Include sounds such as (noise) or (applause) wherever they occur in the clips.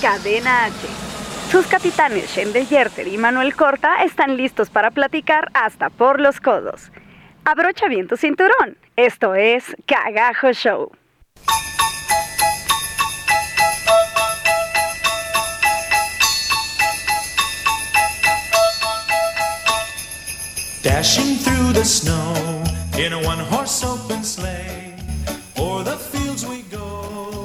Cadena H. Sus capitanes Shendel Yerter y Manuel Corta están listos para platicar hasta por los codos. Abrocha bien tu cinturón. Esto es Cagajo Show. Dashing through the snow in a one horse open sleigh.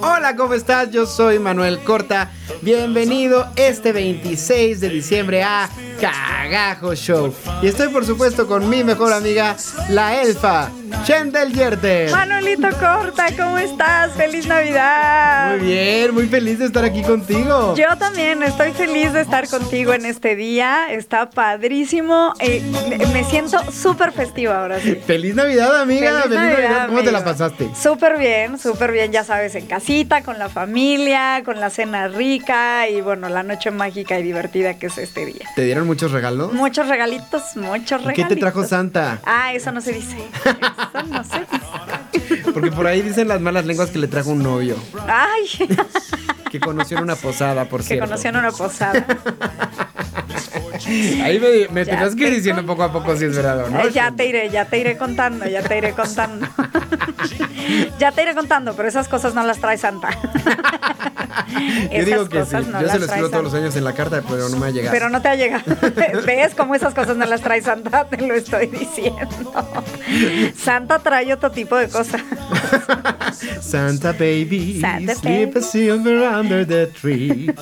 Hola, ¿cómo estás? Yo soy Manuel Corta. Bienvenido este 26 de diciembre a Cagajo Show. Y estoy por supuesto con mi mejor amiga, la elfa, Shendel Yerter. Manuelito Corta, ¿cómo estás? ¡Feliz Navidad! Muy bien, muy feliz de estar aquí contigo. Yo también estoy feliz de estar contigo en este día. Está padrísimo. Eh, me- siento súper festiva ahora sí. Feliz Navidad, amiga. Feliz Feliz, Navidad. ¿Cómo te la pasaste? Súper bien, súper bien, ya sabes, en casita, con la familia, con la cena rica y bueno, la noche mágica y divertida que es este día. ¿Te dieron muchos regalos? Muchos regalitos, muchos ¿Y regalitos. ¿Qué te trajo Santa? Ah, eso no se dice. (laughs) Eso no se dice. Porque por ahí dicen las malas lenguas que le trajo un novio. Ay, Que conoció en una posada, por que cierto. conoció en una posada. (laughs) Ahí me, me tenías que ir diciendo poco a poco si es verdad no. Ya te iré, ya te iré contando, ya te iré contando. Ya te iré contando, pero esas cosas no las trae Santa. (laughs) Yo digo que sí. no Yo las se lo escribo todos los años en la carta, pero no me ha llegado. Pero no te ha llegado. (laughs) ¿Ves cómo esas cosas no las trae Santa? Te lo estoy diciendo. Santa trae otro tipo de cosas. Santa baby, Santa sleep baby. silver under the tree.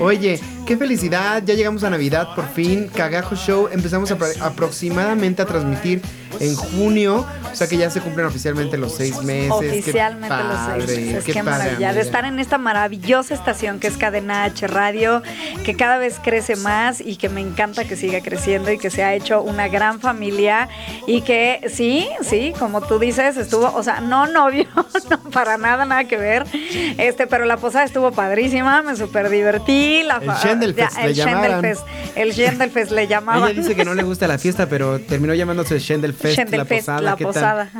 Oye, qué felicidad, ya llegamos a Navidad por fin. Cagajo Show empezamos apro- aproximadamente a transmitir en junio, o sea que ya se cumplen oficialmente los seis meses. Qué Oficialmente padre, los seis meses. qué maravilla. De estar en esta maravillosa estación que es Cadena H Radio, que cada vez crece más y que me encanta que siga creciendo y que se ha hecho una gran familia y que sí, sí, como tú dices, estuvo, o sea, no novio, (laughs) no para nada, nada que ver. Este, pero la posada estuvo padrísima, me súper divertí. La El Schendelfest le el llamaban. Schendelfest, el Schendelfest le llamaban. Ella dice que no le gusta la fiesta, pero terminó llamándose Schendelfest, (laughs) Schendelfest, la posada. la ¿qué tal? posada.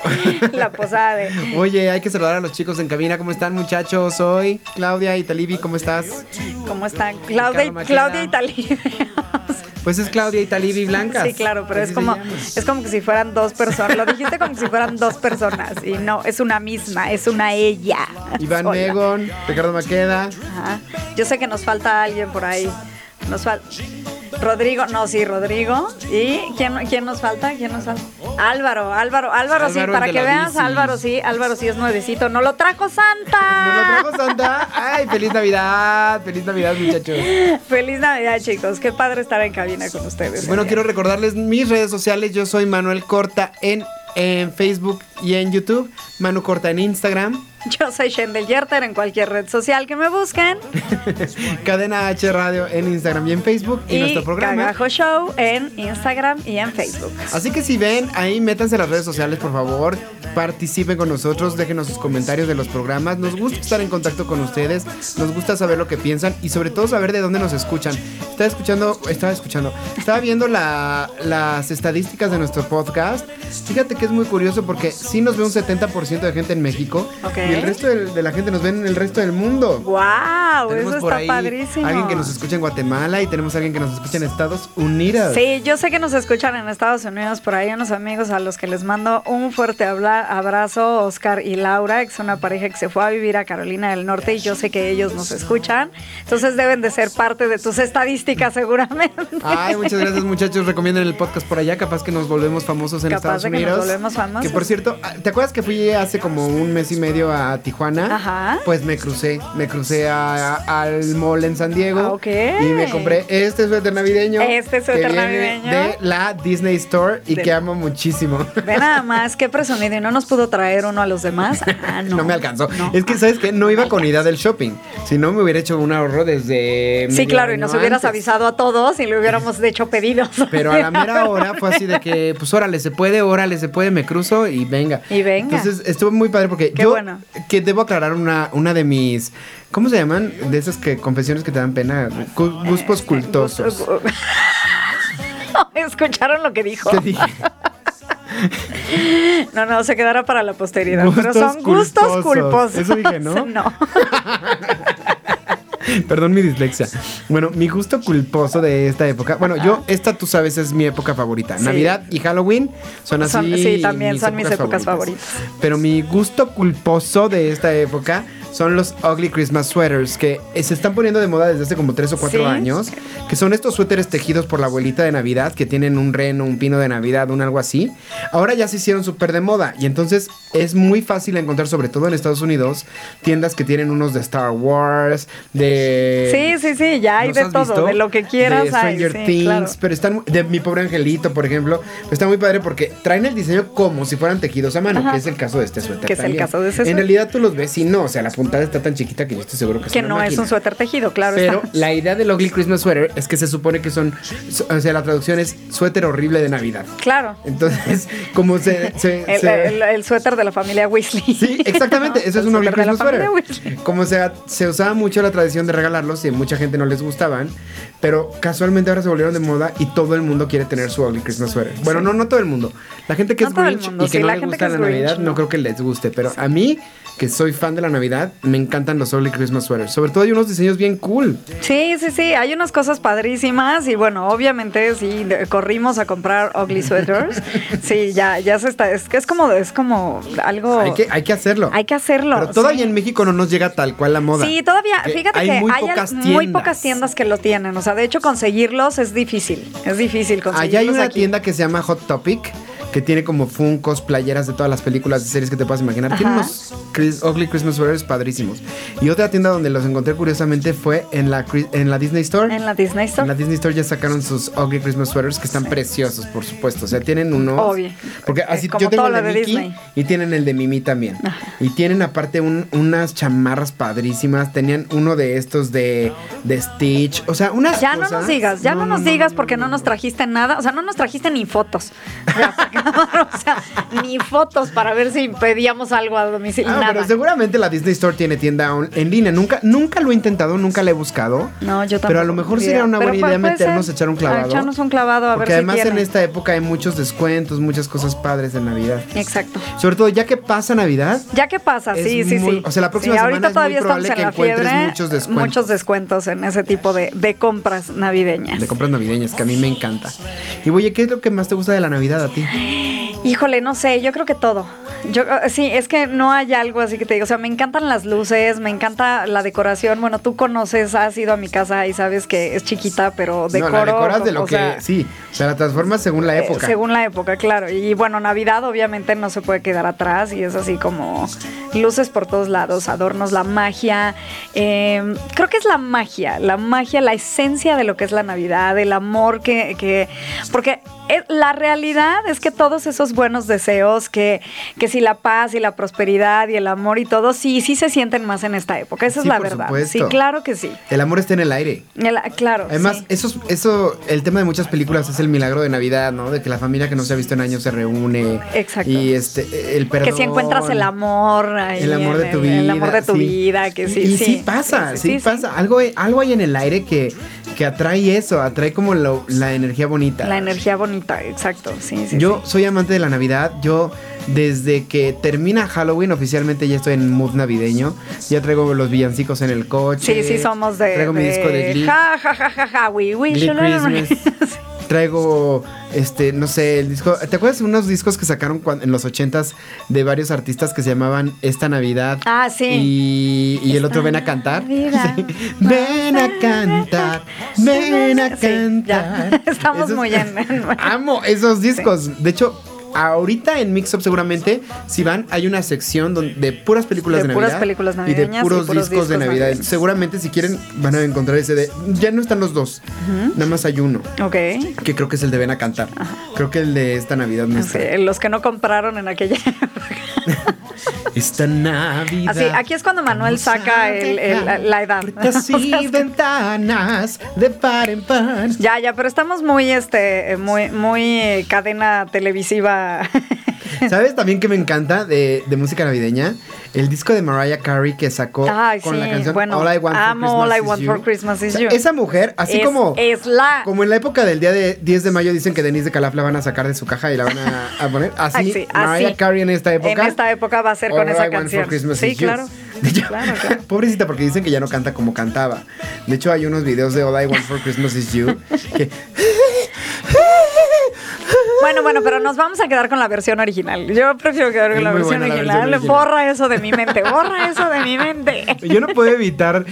(laughs) la posada de Oye, hay que saludar a los chicos en cabina. ¿Cómo están, muchachos? Soy Claudia y Talibi. ¿Cómo estás? ¿Cómo están? Claudia, y-. Claudia y Talibia. (laughs) Pues es Claudia y Talibi Blancas. Sí, claro, pero es como, es como que si fueran dos personas. Lo dijiste como si fueran dos personas. Y no, es una misma, es una ella. Iván sola. Megon, Ricardo Maqueda. Ajá. Yo sé que nos falta alguien por ahí. Nos falta. Rodrigo, no, sí, Rodrigo. ¿Y quién, quién nos falta? ¿Quién nos falta? Álvaro, Álvaro, Álvaro, sí, Álvaro, para que veas. Álvaro sí, Álvaro sí es nuevecito. ¡No lo trajo Santa! (laughs) ¿Nos lo trajo Santa? ¡Ay, feliz Navidad! ¡Feliz Navidad, muchachos! Feliz Navidad, chicos. Qué padre estar en cabina con ustedes. Bueno, quiero recordarles mis redes sociales. Yo soy Manuel Corta en, en Facebook y en YouTube. Manu Corta en Instagram. Yo soy Shendel Yerter en cualquier red social que me busquen. (laughs) Cadena H Radio en Instagram y en Facebook. Y, nuestro programa. Cagajo Show en Instagram y en Facebook. Así que si ven, ahí métanse a las redes sociales, por favor. Participen con nosotros, déjenos sus comentarios de los programas. Nos gusta estar en contacto con ustedes, nos gusta saber lo que piensan y sobre todo saber de dónde nos escuchan. Estaba escuchando, estaba escuchando, estaba viendo la- las estadísticas de nuestro podcast. Fíjate que es muy curioso porque sí nos ve un 70% de gente en México Ok. y el resto de, la gente nos ve en el resto del mundo. ¡Wow! Tenemos Eso por está ahí padrísimo. alguien que nos escucha en Guatemala y tenemos alguien que nos escucha en Estados Unidos. Sí, yo sé que nos escuchan en Estados Unidos, por ahí unos amigos a los que les mando un fuerte abrazo, Oscar y Laura, que es una pareja que se fue a vivir a Carolina del Norte y yo sé que ellos nos escuchan, entonces deben de ser parte de tus estadísticas seguramente. Ay, muchas gracias muchachos. Recomienden el podcast por allá. Capaz que nos volvemos famosos en Capaz Estados de que nos Unidos. volvemos famosos. Que por cierto, ¿te acuerdas que fui hace como un mes y medio a, Tijuana, Ajá. pues me crucé, me crucé a- a- al mall en San Diego Ah, ok. y me compré este suéter navideño. Este suéter que navideño. De la Disney Store y De- que amo muchísimo. Ve nada más, qué presumido. ¿Y no nos pudo traer uno a los demás? Ah, (laughs) no. No, me alcanzó. No. Es que, ¿sabes qué? No iba con idea del shopping. Si no, me hubiera hecho un ahorro desde. Sí, claro, y nos hubieras avisado a todos y le hubiéramos (laughs) hecho pedidos. Pero a la mera (laughs) hora fue así de que, pues órale, se puede, órale, se puede, me cruzo y venga. Y venga. Entonces estuvo muy padre porque Qué yo, bueno. que debo aclarar una, una de mis, ¿cómo se llaman? De esas que confesiones que te dan pena, Gu- gustos cultosos. (laughs) ¿Escucharon lo que dijo? ¿Qué dije? (laughs) No, no, se quedará para la posteridad. pero son gustos culposos. culposos. Eso dije, ¿no? (laughs) No. (laughs) Perdón mi dislexia. Bueno, mi gusto culposo de esta época. Bueno, yo, esta tú sabes es mi época favorita. Sí. Navidad y Halloween son así. Son- sí, también son mis épocas Pero mi gusto culposo de esta época son los ugly Christmas sweaters que eh, se están poniendo de moda desde hace como 3 o 4 Sí. años. Que son estos suéteres tejidos por la abuelita de Navidad que tienen un reno, un pino de Navidad, un algo así. Ahora ya se hicieron súper de moda y entonces es muy fácil encontrar, sobre todo en Estados Unidos, tiendas que tienen unos de Star Wars, de... Sí, sí, sí, ya hay ¿Los de todo, visto? de lo que quieras De hay, Stranger sí, Things, claro. pero están de mi pobre angelito, por ejemplo, está muy padre porque traen el diseño como si fueran tejidos a mano, Ajá. que es el caso de este suéter. Que es el caso de ese En suéter. realidad tú los ves y no, o sea, la puntada está tan chiquita que yo estoy seguro que es Que no es un suéter tejido, claro. Pero está. la idea del Ugly Christmas Sweater es que se supone que son, o sea, la traducción es suéter horrible de Navidad. Claro. Entonces, (laughs) como se... se- El, se- el- el suéter de la familia Weasley. Sí, exactamente, eso es un ugly Christmas sweater. Weasley. Como se, se usaba mucho la tradición de regalarlos y mucha gente no les gustaban, pero casualmente ahora se volvieron de moda y todo el mundo quiere tener su ugly Christmas sweater. Bueno, no, no todo el mundo. La gente que No es Grinch mundo, y que sí, no le gusta la Navidad, no no. creo que les guste, pero a mí, que soy fan de la Navidad, me encantan los ugly Christmas sweaters. Sobre todo hay unos diseños bien cool. Sí, sí, sí, hay unas cosas padrísimas y bueno, obviamente sí, corrimos a comprar ugly sweaters. (laughs) Sí, ya, ya se está, es que es como, es como algo... Hay que, hay que hacerlo. Hay que hacerlo. Pero todavía sí. en México no nos llega tal cual la moda. Sí, todavía, Que fíjate hay que muy hay pocas muy pocas tiendas que lo tienen. O sea, de hecho, conseguirlos es difícil. Es difícil conseguirlos. Allá hay una aquí. tienda que se llama Hot Topic que tiene como funcos, playeras de todas las películas y series que te puedas imaginar. Tiene Ajá. unos Chris- Ugly Christmas sweaters padrísimos. Y otra tienda donde los encontré curiosamente fue en la, en la Disney Store. En la Disney Store. En la Disney Store ya sacaron sus Ugly Christmas sweaters que están preciosos, por supuesto. O sea, tienen unos. Obvio. Porque así Como yo tengo todo el de, Mickey Disney. y tienen el de Mimi también. Y tienen aparte un- unas chamarras padrísimas. Tenían uno de estos de, de Stitch. O sea, unas Ya no nos digas, ya no, nos digas porque no, nos trajiste nada, o sea, no nos trajiste ni fotos. o (laughs) sea, (laughs) ni fotos para ver si pedíamos algo a domicilio. Ah, nada. pero seguramente la Disney Store tiene tienda on- en línea. Nunca, nunca lo he intentado, nunca lo he buscado. No, yo tampoco. Pero a lo mejor sería una buena idea meternos ser. a echar un clavado. A echarnos un clavado a Porque ver además si en esta época hay muchos descuentos, muchas cosas padres de Navidad. Exacto. Sobre todo ya que pasa Navidad. Ya que pasa, sí, sí, muy- sí. o sea, la próxima Sí, semana ahorita es muy todavía estamos probable en que la encuentres fiebre. muchos descuentos. Muchos descuentos en ese tipo de, de compras navideñas. De compras navideñas, que a mí me encanta. Y oye, ¿qué es lo que más te gusta de la Navidad a ti? Híjole, no sé, yo creo que todo. Yo eh, sí, es que no hay algo así que te digo, o sea, me encantan las luces, me encanta la decoración. Bueno, tú conoces, has ido a mi casa y sabes que es chiquita, pero decoro. no, la decoras de lo o que. sea, sí, o sea, la transformas según la eh, época. según la época, claro. Y bueno, Navidad obviamente no se puede quedar atrás y es así como luces por todos lados, adornos, la magia. eh, creo que es la magia, la magia, la esencia de lo que es la Navidad, el amor que... que porque la realidad es que todos esos buenos deseos, que, que si la paz y la prosperidad y el amor y todo, sí, sí se sienten más en esta época. Esa Sí, es la por verdad. supuesto. Sí, claro que sí. El amor está en el aire. El- claro. Además, sí. eso, es- eso, el tema de muchas películas es el milagro de Navidad, ¿no? De que la familia que no se ha visto en años se reúne. Exacto. Y este, el perdón. Que si encuentras el amor. ahí El amor de tu el- vida. El amor de tu sí. vida, que sí. Y sí, sí, pasa, sí, pasa. Algo, algo hay en el aire que, que atrae eso, atrae como lo- la energía bonita. La energía bonita, exacto. Sí, sí. Yo sí. soy amante de la Navidad. Yo, desde que termina Halloween, oficialmente ya estoy en mood navideño. Ya traigo los villancicos en el coche. Sí, sí, somos de. Traigo mi disco de Glee. Ja, ja, ja, ja, ja, we wish you. (laughs) Traigo, este, no sé, el disco. ¿Te acuerdas de unos discos que sacaron cuan- en los ochentas de varios artistas que se llamaban Esta Navidad? Ah, sí. Y, y el otro Ven a cantar. (laughs) Sí. Ven a cantar, ven a Sí, (laughs) cantar. Estamos muy en- en- (laughs) Amo esos discos. De hecho, ahorita en Mix Up seguramente, si van, hay una sección donde, de puras películas De de, puras Navidad. películas y de puros, y puros discos, de Navidad. Seguramente si quieren van a encontrar ese de... Ya no están los dos, nada más hay uno. Ok. Que creo que es el de Ven a Cantar. Creo que el de esta Navidad no los que no compraron en aquella (laughs) Esta Navidad. Así, aquí es cuando Manuel saca el- el- la- la edad. Puertas (laughs) y ventanas de par en par. Ya, ya, pero estamos muy, este, muy, muy eh, cadena televisiva. (laughs) ¿Sabes también que me encanta de, de música navideña? El disco de Mariah Carey que sacó Ay, con la canción bueno, All I Want amo for Christmas All I is Want You. for Christmas is O sea, You. Esa mujer, así Es- como, es la- como en la época del día de 10 de mayo dicen que Denise de Calaf la van a sacar de su caja y la van a, a poner. Así, Ay, sí, Mariah así. Carey en esta época. En esta época va a ser con All I esa Want for canción. Christmas Sí, is You. claro. De hecho, Claro, claro. (laughs) Pobrecita, porque dicen que ya no canta como cantaba. De hecho, hay unos videos de All I Want for Christmas is You que (laughs) Bueno, bueno, pero nos vamos a quedar con la versión original. Yo prefiero quedar con Es la versión, buena la original. versión original. Borra eso de mi mente, borra eso de mi mente. Yo no puedo evitar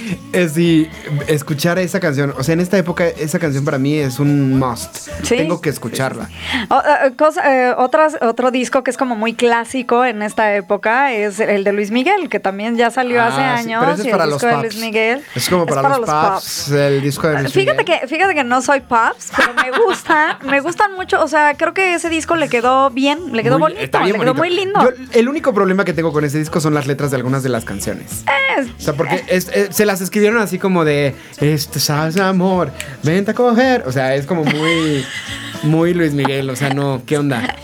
si escuchar esa canción. O sea, en esta época esa canción para mí es un must. Sí. Tengo que escucharla. O- eh, cosa- eh, otras- otro disco que es como muy clásico en esta época es el de Luis Miguel, que también ya salió hace Ah, sí, años. pero ese es para el los disco de pops. Luis Miguel. Es como para, los, pops, el disco de Luis Fíjate Miguel. que, fíjate que no soy pops, pero me gusta, me gustan mucho. O sea, creo que ese disco le quedó bien, le quedó Muy- bonito, está le bien quedó bonito. muy lindo. Yo- el único problema que tengo con ese disco son las letras de algunas de las canciones. Eh, O sea, porque es- se las escribieron así como de, este sabes amor, vente a coger. O sea, es como muy, muy Luis Miguel. O sea, no, ¿qué onda?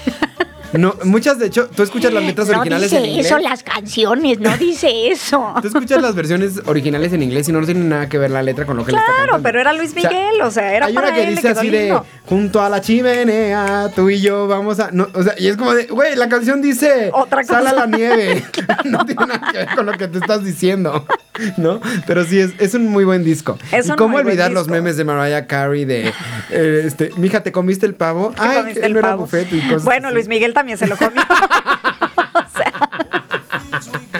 No, muchas de hecho, tú escuchas las letras No originales dice en inglés. eso las canciones, no dice eso. Tú escuchas las versiones originales en inglés y no tienen nada que ver la letra con lo que le está Claro, pero era Luis Miguel, o sea, era hay para una que él, dice así lindo. de junto a la chimenea, tú y yo vamos a. No, o sea, y es como de, güey, la canción dice Otra sal a la nieve. (laughs) (laughs) no tiene nada que ver con lo que te estás diciendo, ¿no? Pero sí, es, es un muy buen disco. Es y cómo olvidar los memes de Mariah Carey de, eh, este, mija, ¿te comiste el pavo? ¿Te Ay, el no era buffet y cosas Bueno, así. Luis Miguel también se lo comió. (laughs) O sea,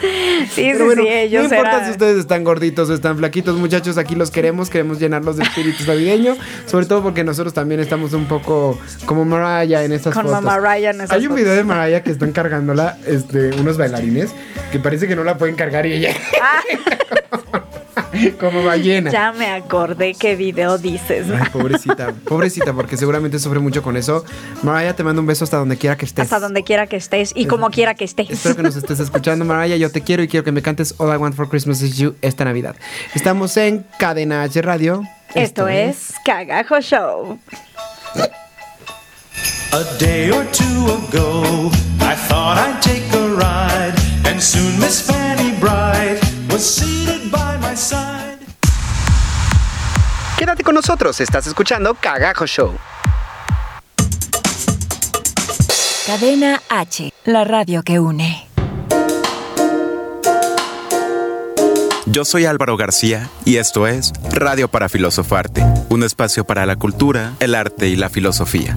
sí, sí, bueno, sí, ellos no importa si ustedes están gorditos o están flaquitos, muchachos, aquí los queremos, queremos llenarlos de espíritu navideño, sobre todo porque nosotros también estamos un poco como Mariah en estas Con fotos. Mariah en esas Hay un fotos. video de Mariah que están cargándola este, unos bailarines que parece que no la pueden cargar y ella (laughs) (laughs) como ballena. Ya me acordé qué video dices. Ay, pobrecita, pobrecita, porque seguramente sufre mucho con eso. Mariah, te mando un beso hasta donde quiera que estés. Hasta donde quiera que estés y como quiera que estés. Espero que nos estés escuchando, Mariah. Yo te quiero y quiero que me cantes All I Want for Christmas is You esta Navidad. Estamos en Cadena H Radio. Esto es Cagajo Show. A day or two ago, I thought I'd take a ride, and soon Miss Fanny Bright was seated by my side. Quédate con nosotros, estás escuchando Cagajo Show. Cadena H, la radio que une. Yo soy Álvaro García y esto es Radio para Filosofarte, un espacio para la cultura, el arte y la filosofía.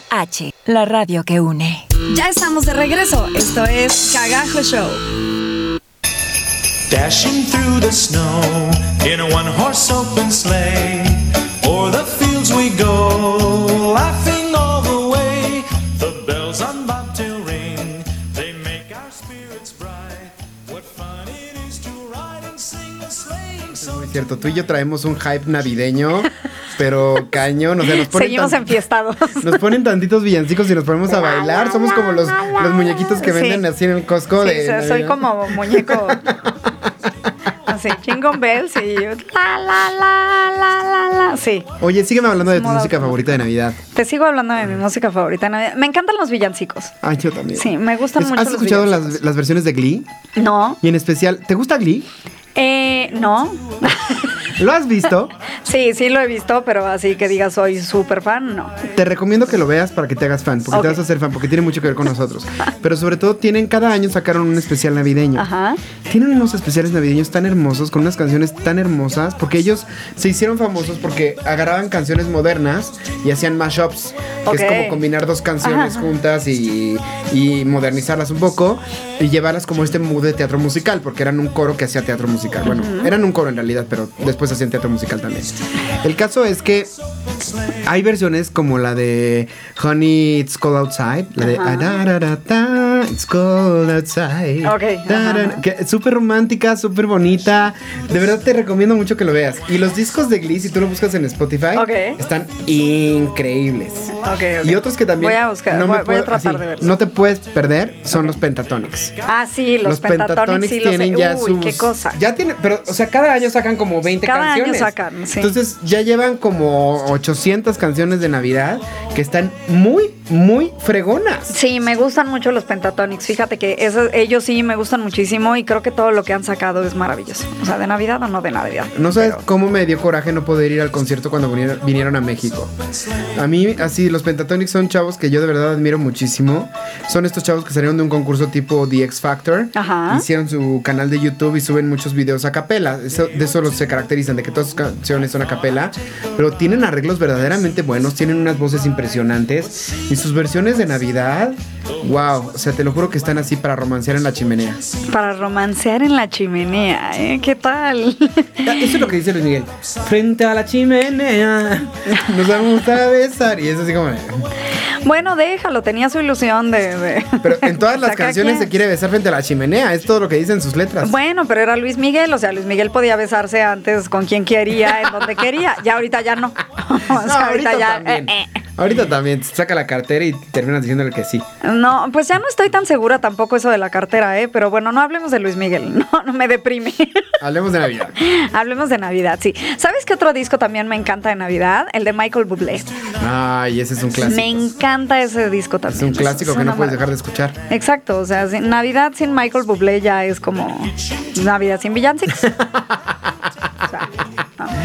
H, la radio que une. Ya estamos de regreso. Esto es Cagajo Show. Dashing through the snow in a one horse open sleigh. O'er the fields we go, laughing all the way. The bells on bobtail ring, they make our spirits bright. What fun it is to ride and sing a sleighing Es song. cierto, tú y yo traemos un hype navideño (laughs) pero cañón. O sea, nos ponen, Seguimos tan- enfiestados. nos ponen tantitos villancicos y nos ponemos a bailar. Somos como los, los muñequitos que Sí. venden así en el Costco. Sí, de o sea, soy como muñeco. Así, jingle bells y yo, la, la, la, la, la, la. Sí, Oye, sígueme hablando de tu Modo música favorita de Navidad. te sigo hablando de mi música favorita. de Navidad. Me encantan los villancicos. Ay, yo también. Sí, me gustan Es- mucho ¿Has los escuchado las, las versiones de Glee? No, Y en especial, ¿te gusta Glee? eh, no. (laughs) ¿Lo has visto? Sí, sí lo he visto, pero así que digas soy súper fan, no. Te recomiendo que lo veas para que te hagas fan, porque Ok. te vas a hacer fan, porque tiene mucho que ver con nosotros. Pero sobre todo tienen, cada año sacaron un especial navideño. Ajá. Tienen unos especiales navideños tan hermosos, con unas canciones tan hermosas, porque ellos se hicieron famosos porque agarraban canciones modernas y hacían mashups, que Ok. es como combinar dos canciones Ajá. juntas y, y modernizarlas un poco y llevarlas como este mood de teatro musical, porque eran un coro que hacía teatro musical. Bueno, eran un coro en realidad, pero después hacían teatro musical también. El caso es que hay versiones como la de Honey, It's Cold Outside, la de. "Ah, da, da, da, da, It's Cold Outside. Ok, Da, da, ajá. que es súper romántica, súper bonita. De verdad te recomiendo mucho que lo veas. Y los discos de Glee, si tú lo buscas en Spotify, Ok. están increíbles. Ok, ok. Y otros que también Voy a buscar, no, voy, voy a puedo- tratar así, de verlos. no te puedes perder son los Pentatonics. Ah, sí, los, Los Pentatonics, Pentatonics sí los tienen sé. ya Uy, sus qué cosa. Ya tienen, pero o sea, cada año sacan como 20 Cada año sacan, sí. Entonces, ya llevan como 800 canciones de Navidad que están muy muy fregonas. Sí, me gustan mucho los Pentatonics. Fíjate que esos- ellos sí me gustan muchísimo y creo que todo lo que han sacado es maravilloso. O sea, de Navidad o no de Navidad. No sabes Pero- cómo me dio coraje no poder ir al concierto cuando vinieron, a México. A mí, así, los Pentatonics son chavos que yo de verdad admiro muchísimo. Son estos chavos que salieron de un concurso tipo The X Factor. Ajá. Hicieron su canal de YouTube y suben muchos videos a capela. Eso- de eso los se caracterizan, de que todas sus canciones son a capela. Pero tienen arreglos verdaderamente buenos, tienen unas voces impresionantes. Y sus versiones de Navidad, wow. O sea, te lo juro que están así para romancear en la chimenea. Para romancear en la chimenea, ¿eh? ¿Qué tal? Eso es lo que dice Luis Miguel. Frente a la chimenea, nos vamos a besar. Y es así como. bueno, déjalo, tenía su ilusión de. de- Pero en todas (laughs) las canciones se quiere besar frente a la chimenea. Es todo lo que dicen sus letras. Bueno, pero era Luis Miguel, o sea, Luis Miguel podía besarse antes con quien quería, en donde quería. Ya ahorita ya no. (laughs) O No, sea, ahorita, ya. eh, eh. Ahorita también saca la cartera y terminas diciéndole que sí. No, pues ya no estoy tan segura tampoco eso de la cartera, ¿eh? Pero bueno, no hablemos de Luis Miguel, (laughs) no, no me deprime. Hablemos de Navidad. (laughs) hablemos de Navidad, sí. ¿Sabes qué otro disco también me encanta de Navidad? El de Michael Bublé. Ay, ese es un clásico. Me encanta ese disco Es también. un clásico Es que no puedes dejar de escuchar. Exacto, o sea, Navidad sin Michael Bublé ya es como Navidad sin villancicos. (laughs)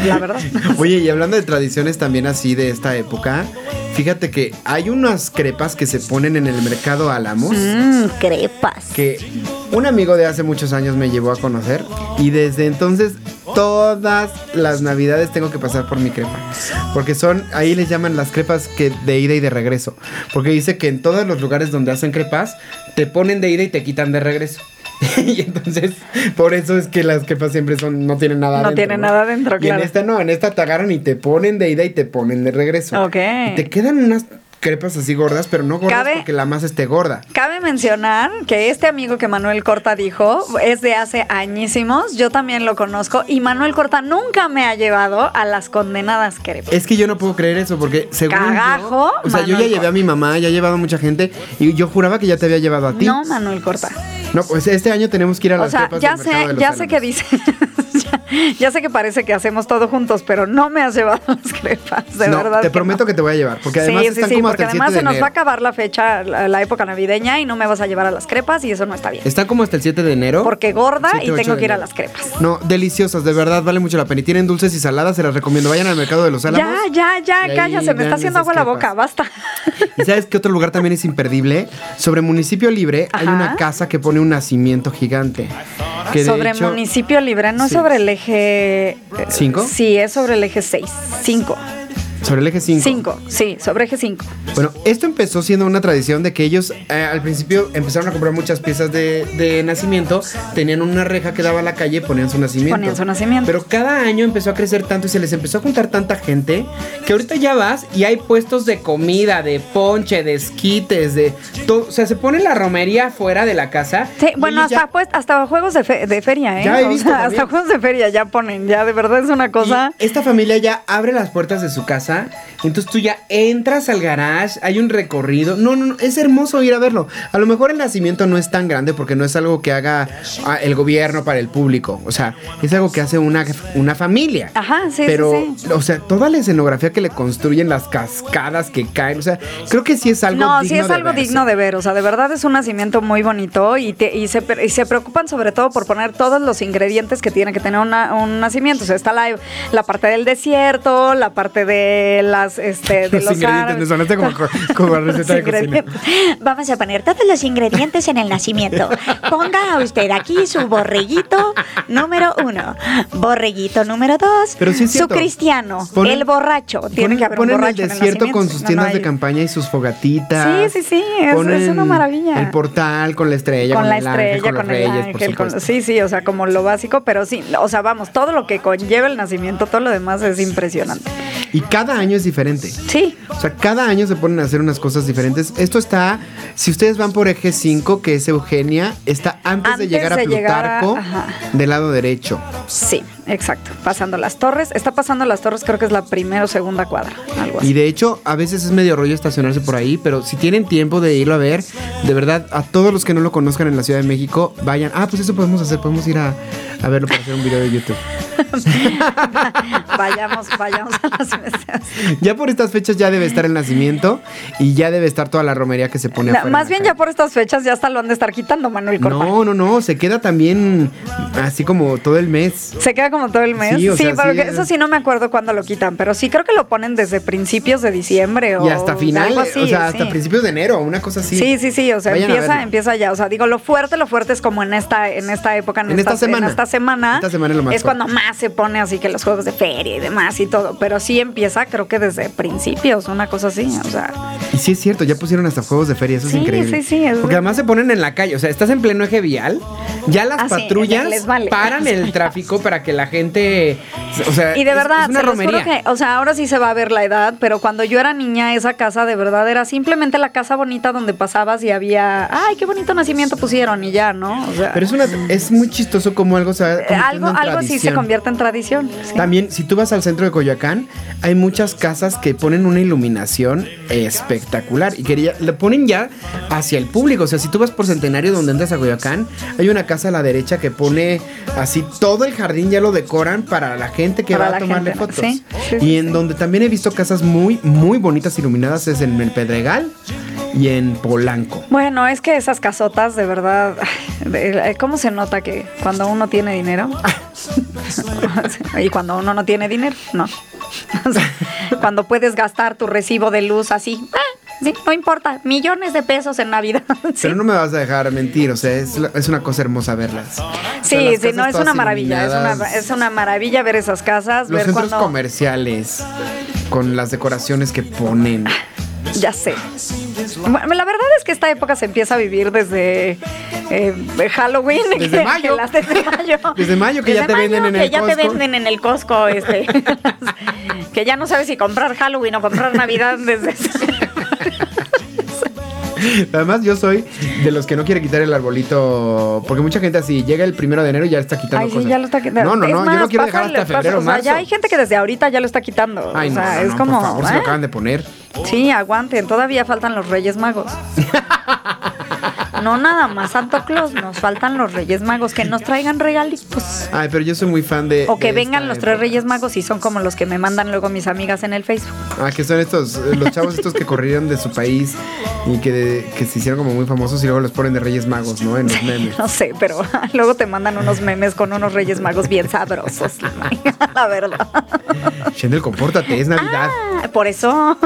La verdad. (laughs) Oye, y hablando de tradiciones también así de esta época, fíjate que hay unas crepas que se ponen en el mercado Álamos. Mmm, crepas. que un amigo de hace muchos años me llevó a conocer y desde entonces todas las navidades tengo que pasar por mi crepa porque son ahí les llaman las crepas que de ida y de regreso porque dice que en todos los lugares donde hacen crepas te ponen de ida y te quitan de regreso (laughs) y entonces por eso es que las crepas siempre son no tienen nada No adentro, tienen nada adentro, y claro. en esta no en esta te agarran y te ponen de ida y te ponen de regreso Ok. y te quedan unas crepas así gordas pero no gordas Cabe- porque la masa esté gorda Cabe mencionar que este amigo que Manuel Corta dijo es de hace añísimos, yo también lo conozco y Manuel Corta nunca me ha llevado a las condenadas crepas. Es que yo no puedo creer eso porque según Cagajo, yo, o sea, yo ya llevé a mi mamá, ya he llevado a mucha gente y yo juraba que ya te había llevado a ti. No, Manuel Corta. No, pues este año tenemos que ir a las O sea, crepas ya del mercado sé, de los ya sé que dice, (laughs) (laughs) ya, ya sé que parece que hacemos todo juntos, pero no me has llevado (laughs) las crepas, de no, verdad. te que prometo no. que te voy a llevar porque además sí, sí, están sí, como porque hasta el 7 además de se nos va a acabar la fecha, la, la época navideña y no me vas a llevar a las crepas y eso no está bien. Están como hasta el 7 de enero. Porque gorda 7, y 8 tengo que ir a las crepas. No, deliciosas, de verdad, vale mucho la pena. Y tienen dulces y saladas, se las recomiendo. Vayan al mercado de los Álamos. Ya, ya, ya, se me está haciendo agua la boca, basta. ¿Y sabes qué otro lugar también es imperdible? Sobre Municipio Libre hay una casa que pone un nacimiento gigante. Que sobre hecho- municipio libre, no es Sí. Sobre el eje... eh, ¿Cinco? Sí, es sobre el eje 6. 5. Sobre el eje 5. 5, sí, sobre eje 5. Bueno, esto empezó siendo una tradición de que ellos eh, al principio empezaron a comprar muchas piezas de, de nacimiento, tenían una reja que daba a la calle, ponían su nacimiento. Ponían su nacimiento. Pero cada año empezó a crecer tanto y se les empezó a juntar tanta gente que ahorita ya vas y hay puestos de comida, de ponche, de esquites, de todo. O sea, se pone la romería fuera de la casa. Sí, bueno, hasta ya- pues, hasta juegos de, fe- de feria, ¿eh? Ya he O visto sea, hasta juegos de feria ya ponen, ya de verdad es una cosa. Y esta familia ya abre las puertas de su casa, tá? Entonces tú ya entras al garage, hay un recorrido. No, no, no, es hermoso ir a verlo. A lo mejor el nacimiento no es tan grande porque no es algo que haga ah, el gobierno para el público. O sea, es algo que hace una, una familia. Ajá, sí, sí, Pero, sí. o sea, toda la escenografía que le construyen, las cascadas que caen, o sea, creo que sí es algo No, digno sí es de algo digno de ver, o sea, de verdad es un nacimiento muy bonito y, te- y, se, y se preocupan sobre todo por poner todos los ingredientes que tiene que tener una- un nacimiento. O sea, está la, la parte del desierto, la parte de las, este, de Los los, ingredientes, me como, la receta de cocina. (laughs) Vamos a poner todos los ingredientes en el nacimiento. Ponga usted aquí su borreguito número uno, borreguito número dos, Pero sí su cristiano, Ponen- el borracho. Tiene Ponen- que haber un borracho el en el desierto con sus no, tiendas no de campaña y sus fogatitas. Sí, sí, sí, es- una maravilla. El portal con la estrella, con, la el ángel, estrella, con, con, los el reyes, ángel, por con- sí, sí, o sea, como lo básico, pero sí, o sea, vamos, todo lo que conlleva el nacimiento, todo lo demás es impresionante. Y cada año es diferente. Sí, O sea, cada año se ponen a hacer unas cosas diferentes. Esto está, si ustedes van por eje 5, que es Eugenia, está antes, de llegar a de llegar a- Plutarco, del lado derecho. sí, exacto. Pasando las torres, está pasando las torres, creo que es la primera o segunda cuadra, algo así. Y de hecho, a veces es medio rollo estacionarse por ahí, pero si tienen tiempo de irlo a ver, de verdad, a todos los que no lo conozcan en la Ciudad de México, vayan. Ah, pues eso podemos hacer, podemos ir a, a verlo para hacer un video de YouTube. (laughs) vayamos, vayamos a las mesas. Ya por estas fechas ya debe estar el nacimiento y ya debe estar toda la romería que se pone No, más bien ya por estas fechas ya hasta lo han de estar quitando, Manuel Corpa. No, no, no, se queda también así como todo el mes. Se queda como todo el mes. Sí, Sí, o sea, porque sí, eso es- sí no me acuerdo cuándo lo quitan, pero sí creo que lo ponen desde principios de diciembre o Y hasta final, así, o sea, hasta sí. principios de enero, una cosa así. Sí, sí, sí, o sea, Vayan empieza, empieza ya, o sea, digo, lo fuerte, lo fuerte es como en esta, en esta época, en, En esta semana. en esta semana, Esta semana es lo más fuerte. cuando más se pone así que los juegos de feria y demás y todo, pero sí empieza, creo que desde principios, una cosa así, o sea, Y sí es cierto, ya pusieron hasta juegos de feria, eso Sí, es increíble. sí, sí, es- Porque además se ponen en la calle, o sea, estás en pleno eje vial, ya las Ah, sí, patrullas les vale. paran el (laughs) tráfico para que la gente, o sea, Y de verdad, es una se los juro romería. que, o sea, ahora sí se va a ver la edad, pero cuando yo era niña, esa casa de verdad era simplemente la casa bonita donde pasabas y había, ay, qué bonito nacimiento pusieron y ya, ¿no? O sea, Pero es una es muy chistoso como algo se va eh, algo, en algo sí se convierte en tradición. sí. También, si tú vas al centro de Coyoacán, hay muchas casas que ponen una iluminación espectacular y que ya- le ponen ya hacia el público. O sea, si tú vas por Centenario donde entras a Coyoacán, hay una casa a la derecha que pone así todo el jardín ya lo decoran para la gente que Para va a tomarle fotos. Sí, y en donde también he visto casas muy, muy bonitas iluminadas es en el Pedregal y en Polanco. Bueno, es que esas casotas, de verdad, de- ¿cómo se nota que cuando uno tiene dinero? (laughs) y cuando uno no tiene dinero, no. (laughs) O sea, cuando puedes gastar tu recibo de luz así, ah, sí, no importa, millones de pesos en Navidad. (laughs) sí. Pero no me vas a dejar mentir, o sea, es, es una cosa hermosa verlas. O sea, Sí, sí, no, es una maravilla, es una, es una maravilla ver esas casas, Los ver centros cuando... comerciales con las decoraciones que ponen. Ya sé. Bueno, la verdad es que esta época se empieza a vivir desde eh, Halloween. Desde que- (laughs) mayo. que las- desde mayo. (laughs) Desde mayo que ya te venden en que el ya te Costco. venden en el Costco, este. que ya no sabes si comprar Halloween o comprar Navidad desde... (laughs) Además, yo soy de los que no quiere quitar el arbolito. Porque mucha gente así llega el primero de enero y ya está quitando Ay, sí, cosas. ya lo está quitando. No, no, Es no, yo más, no quiero dejar hasta febrero, o sea, marzo. ya hay gente que desde ahorita ya lo está quitando. Ay, o no, sea, no, es no, como. por favor, se lo ¿eh? acaban de poner. Sí, aguanten, todavía faltan los Reyes Magos. (laughs) No nada más Santo Claus, nos faltan los Reyes Magos que nos traigan regalitos. Ay, pero yo soy muy fan de. O que de vengan los tres. Reyes Magos y son como los que me mandan luego mis amigas en el Facebook. Ah, que son estos, eh, los chavos estos que corrieron de su país y que, que se hicieron como muy famosos y luego los ponen de Reyes Magos, ¿no? En los (laughs) memes. No sé, pero (laughs) luego te mandan unos memes con unos Reyes Magos bien sabrosos. La verdad. (laughs) Shendel, compórtate, es Navidad. Ah, Por eso.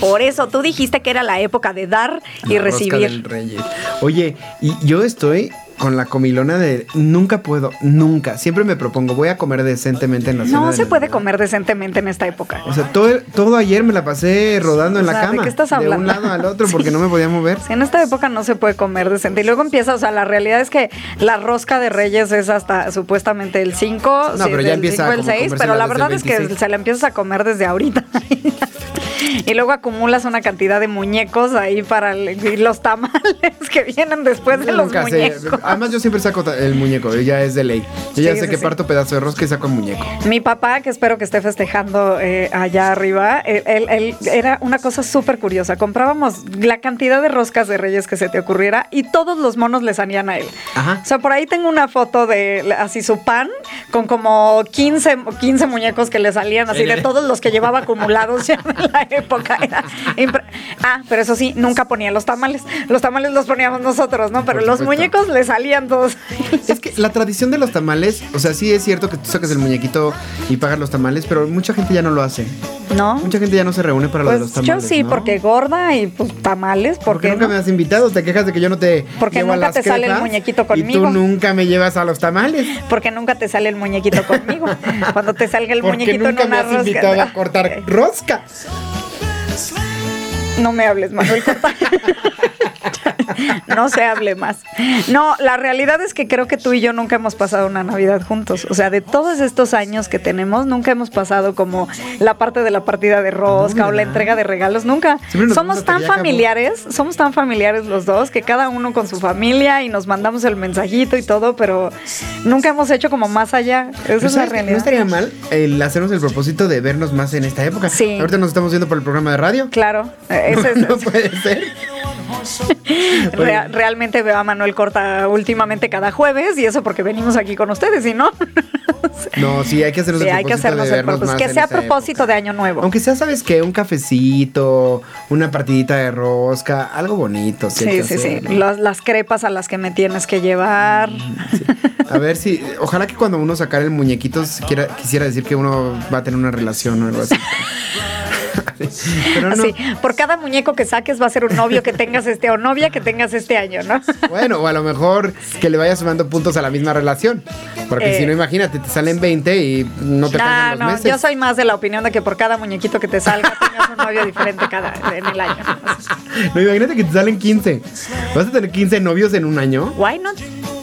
Por eso, tú dijiste que era la época de dar y La recibir. Reyes. Oye, y yo estoy con la comilona de nunca puedo, nunca. Siempre me propongo, voy a comer decentemente en la cena No se puede comer decentemente en esta época. O sea, todo, todo ayer me la pasé rodando en la sea, ¿de cama. qué estás De un hablando? lado al otro (laughs) porque no me podía mover. Sí, en esta época no se puede comer decente. Y luego empieza, o sea, la realidad es que la rosca de Reyes es hasta supuestamente el 5, No, pero ya empieza 5 el como 6, comérsela pero la verdad es que 26. se la empiezas a comer desde ahorita. (laughs) (laughs) Y luego acumulas una cantidad de muñecos ahí para los tamales (laughs) que vienen después de los nunca sé. muñecos. Además, yo siempre saco el muñeco, ya es de ley. Yo ya Sí, sé sí, que sí. parto pedazo de rosca y saco el muñeco. Mi papá, que espero que esté festejando eh, allá arriba, él, él- él- era una cosa súper curiosa. Comprábamos la cantidad de roscas de reyes que se te ocurriera y todos los monos le salían a él. Ajá. O sea, por ahí tengo una foto de así su pan con como 15, 15 muñecos que le salían así de todos los que llevaba acumulados ya en la época. Era ah, pero eso sí, nunca ponía los tamales. Los tamales los poníamos nosotros, ¿no? Pero los muñecos le salían todos. Que la tradición de los tamales, o sea, sí es cierto que tú sacas el muñequito y pagas los tamales, pero mucha gente ya no lo hace. ¿No? Mucha gente ya no se reúne para lo de los Pues tamales. yo sí, ¿no? porque gorda y pues tamales, ¿por Porque nunca no? me has invitado, te quejas de que yo no te Porque llevo a nunca las te sale el muñequito Y conmigo. tú nunca me llevas a los tamales. Porque nunca te sale el muñequito conmigo. (laughs) Cuando te salga el Porque muñequito nunca en me una has rosca. invitado a cortar rosca. No me hables, Manuel. (laughs) No se hable más. No, la realidad es que creo que tú y yo nunca hemos pasado una Navidad juntos. O sea, de todos estos años que tenemos, nunca hemos pasado como la parte de la partida de rosca o la entrega de regalos. Nunca. Somos tan familiares, somos tan familiares los dos que cada uno con su familia y nos mandamos el mensajito y todo, pero nunca hemos hecho como más allá. Esa Pero es la realidad. No estaría mal el hacernos el propósito de vernos más en esta época. Sí. Ahorita nos estamos viendo por el programa de radio. Claro, eh, ese es- (laughs) no puede ser. (laughs) Rea- realmente veo a Manuel Corta últimamente cada jueves y eso porque venimos aquí con ustedes, y no, (laughs) No, sí, hay que hacernos sí, el hay que hacernos de el vernos más Que sea a propósito de Año Nuevo. Aunque sea, ¿sabes qué? Un cafecito, una partidita de rosca, algo bonito. Sí, Sí, sí, sí. Las, las crepas a las que me tienes que llevar. A ver si, ojalá que cuando uno sacara el muñequito quiera, quisiera decir que uno va a tener una relación o algo así. Pero no. Así, por cada muñeco que saques va a ser un novio que tengas este o novia que tengas este año, ¿no? Bueno, o a lo mejor que le vaya sumando puntos a la misma relación. Porque Eh. si no, imagínate, te salen 20 y no te No, alcanzan los no, meses. yo soy más de la opinión de que por cada muñequito que te salga tengas un novio diferente cada en el año. No, imagínate que te salen 15. ¿Vas a tener 15 novios en un año? Why not?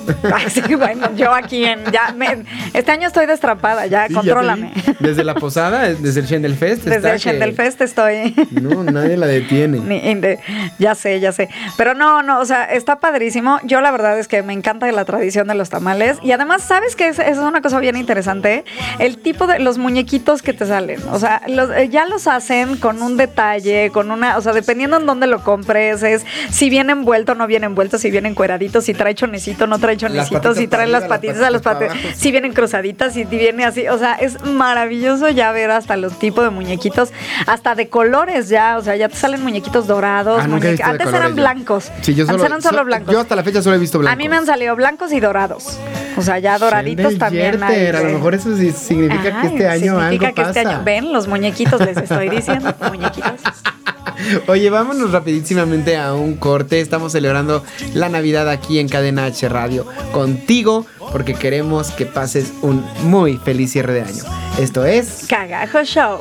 (laughs) Bueno, yo aquí en ya me- este año estoy destrapada, ya Sí, contrólame. Desde la posada, desde el Shendel Fest. Desde está el que- Shendel Fest estoy. No, nadie la detiene. (laughs) Ni- in de- ya sé, ya sé. Pero no, no, o sea, está padrísimo. Yo la verdad es que me encanta la tradición de los tamales. Y además, ¿sabes qué? Es, es una cosa bien interesante. El tipo de los muñequitos que te salen. O sea, los- eh, ya los hacen con un detalle, con una, o sea, dependiendo en dónde lo compres, es si viene envuelto o no viene envuelto, si viene encueradito, si trae chonecito, no trae chonecito, patitas si trae para las patitas a los patitas si vienen cruzaditas, si viene así. O sea, es maravilloso ya ver hasta los tipos de muñequitos, hasta de colores ya. O sea, ya te salen muñequitos dorados. Ah, Antes colores eran blancos. Sí, yo solo, Antes eran solo so- blancos. Yo hasta la fecha solo he visto blancos. A mí me han salido blancos y dorados. O sea, ya doraditos también. hay, a lo mejor eso sí significa que este año significa algo que pasa. este año- ven, los muñequitos les estoy diciendo, (laughs) muñequitos. Oye, vámonos rapidísimamente a un corte. Estamos celebrando la Navidad aquí en Cadena H Radio contigo porque queremos que pases un muy feliz cierre de año. Esto es Cagajo Show.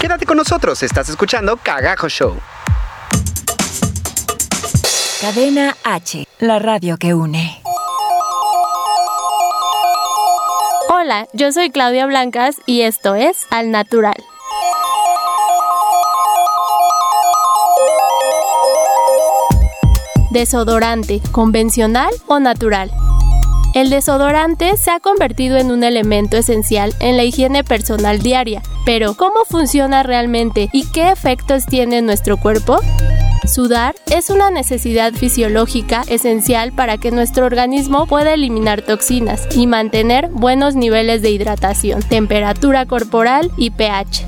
Quédate con nosotros, estás escuchando Cagajo Show. Cadena H, la radio que une. Hola, yo soy Claudia Blancas y esto es Al Natural. Desodorante, convencional o natural. El desodorante se ha convertido en un elemento esencial en la higiene personal diaria, pero ¿cómo funciona realmente y qué efectos tiene en nuestro cuerpo? Sudar es una necesidad fisiológica esencial para que nuestro organismo pueda eliminar toxinas y mantener buenos niveles de hidratación, temperatura corporal y pH.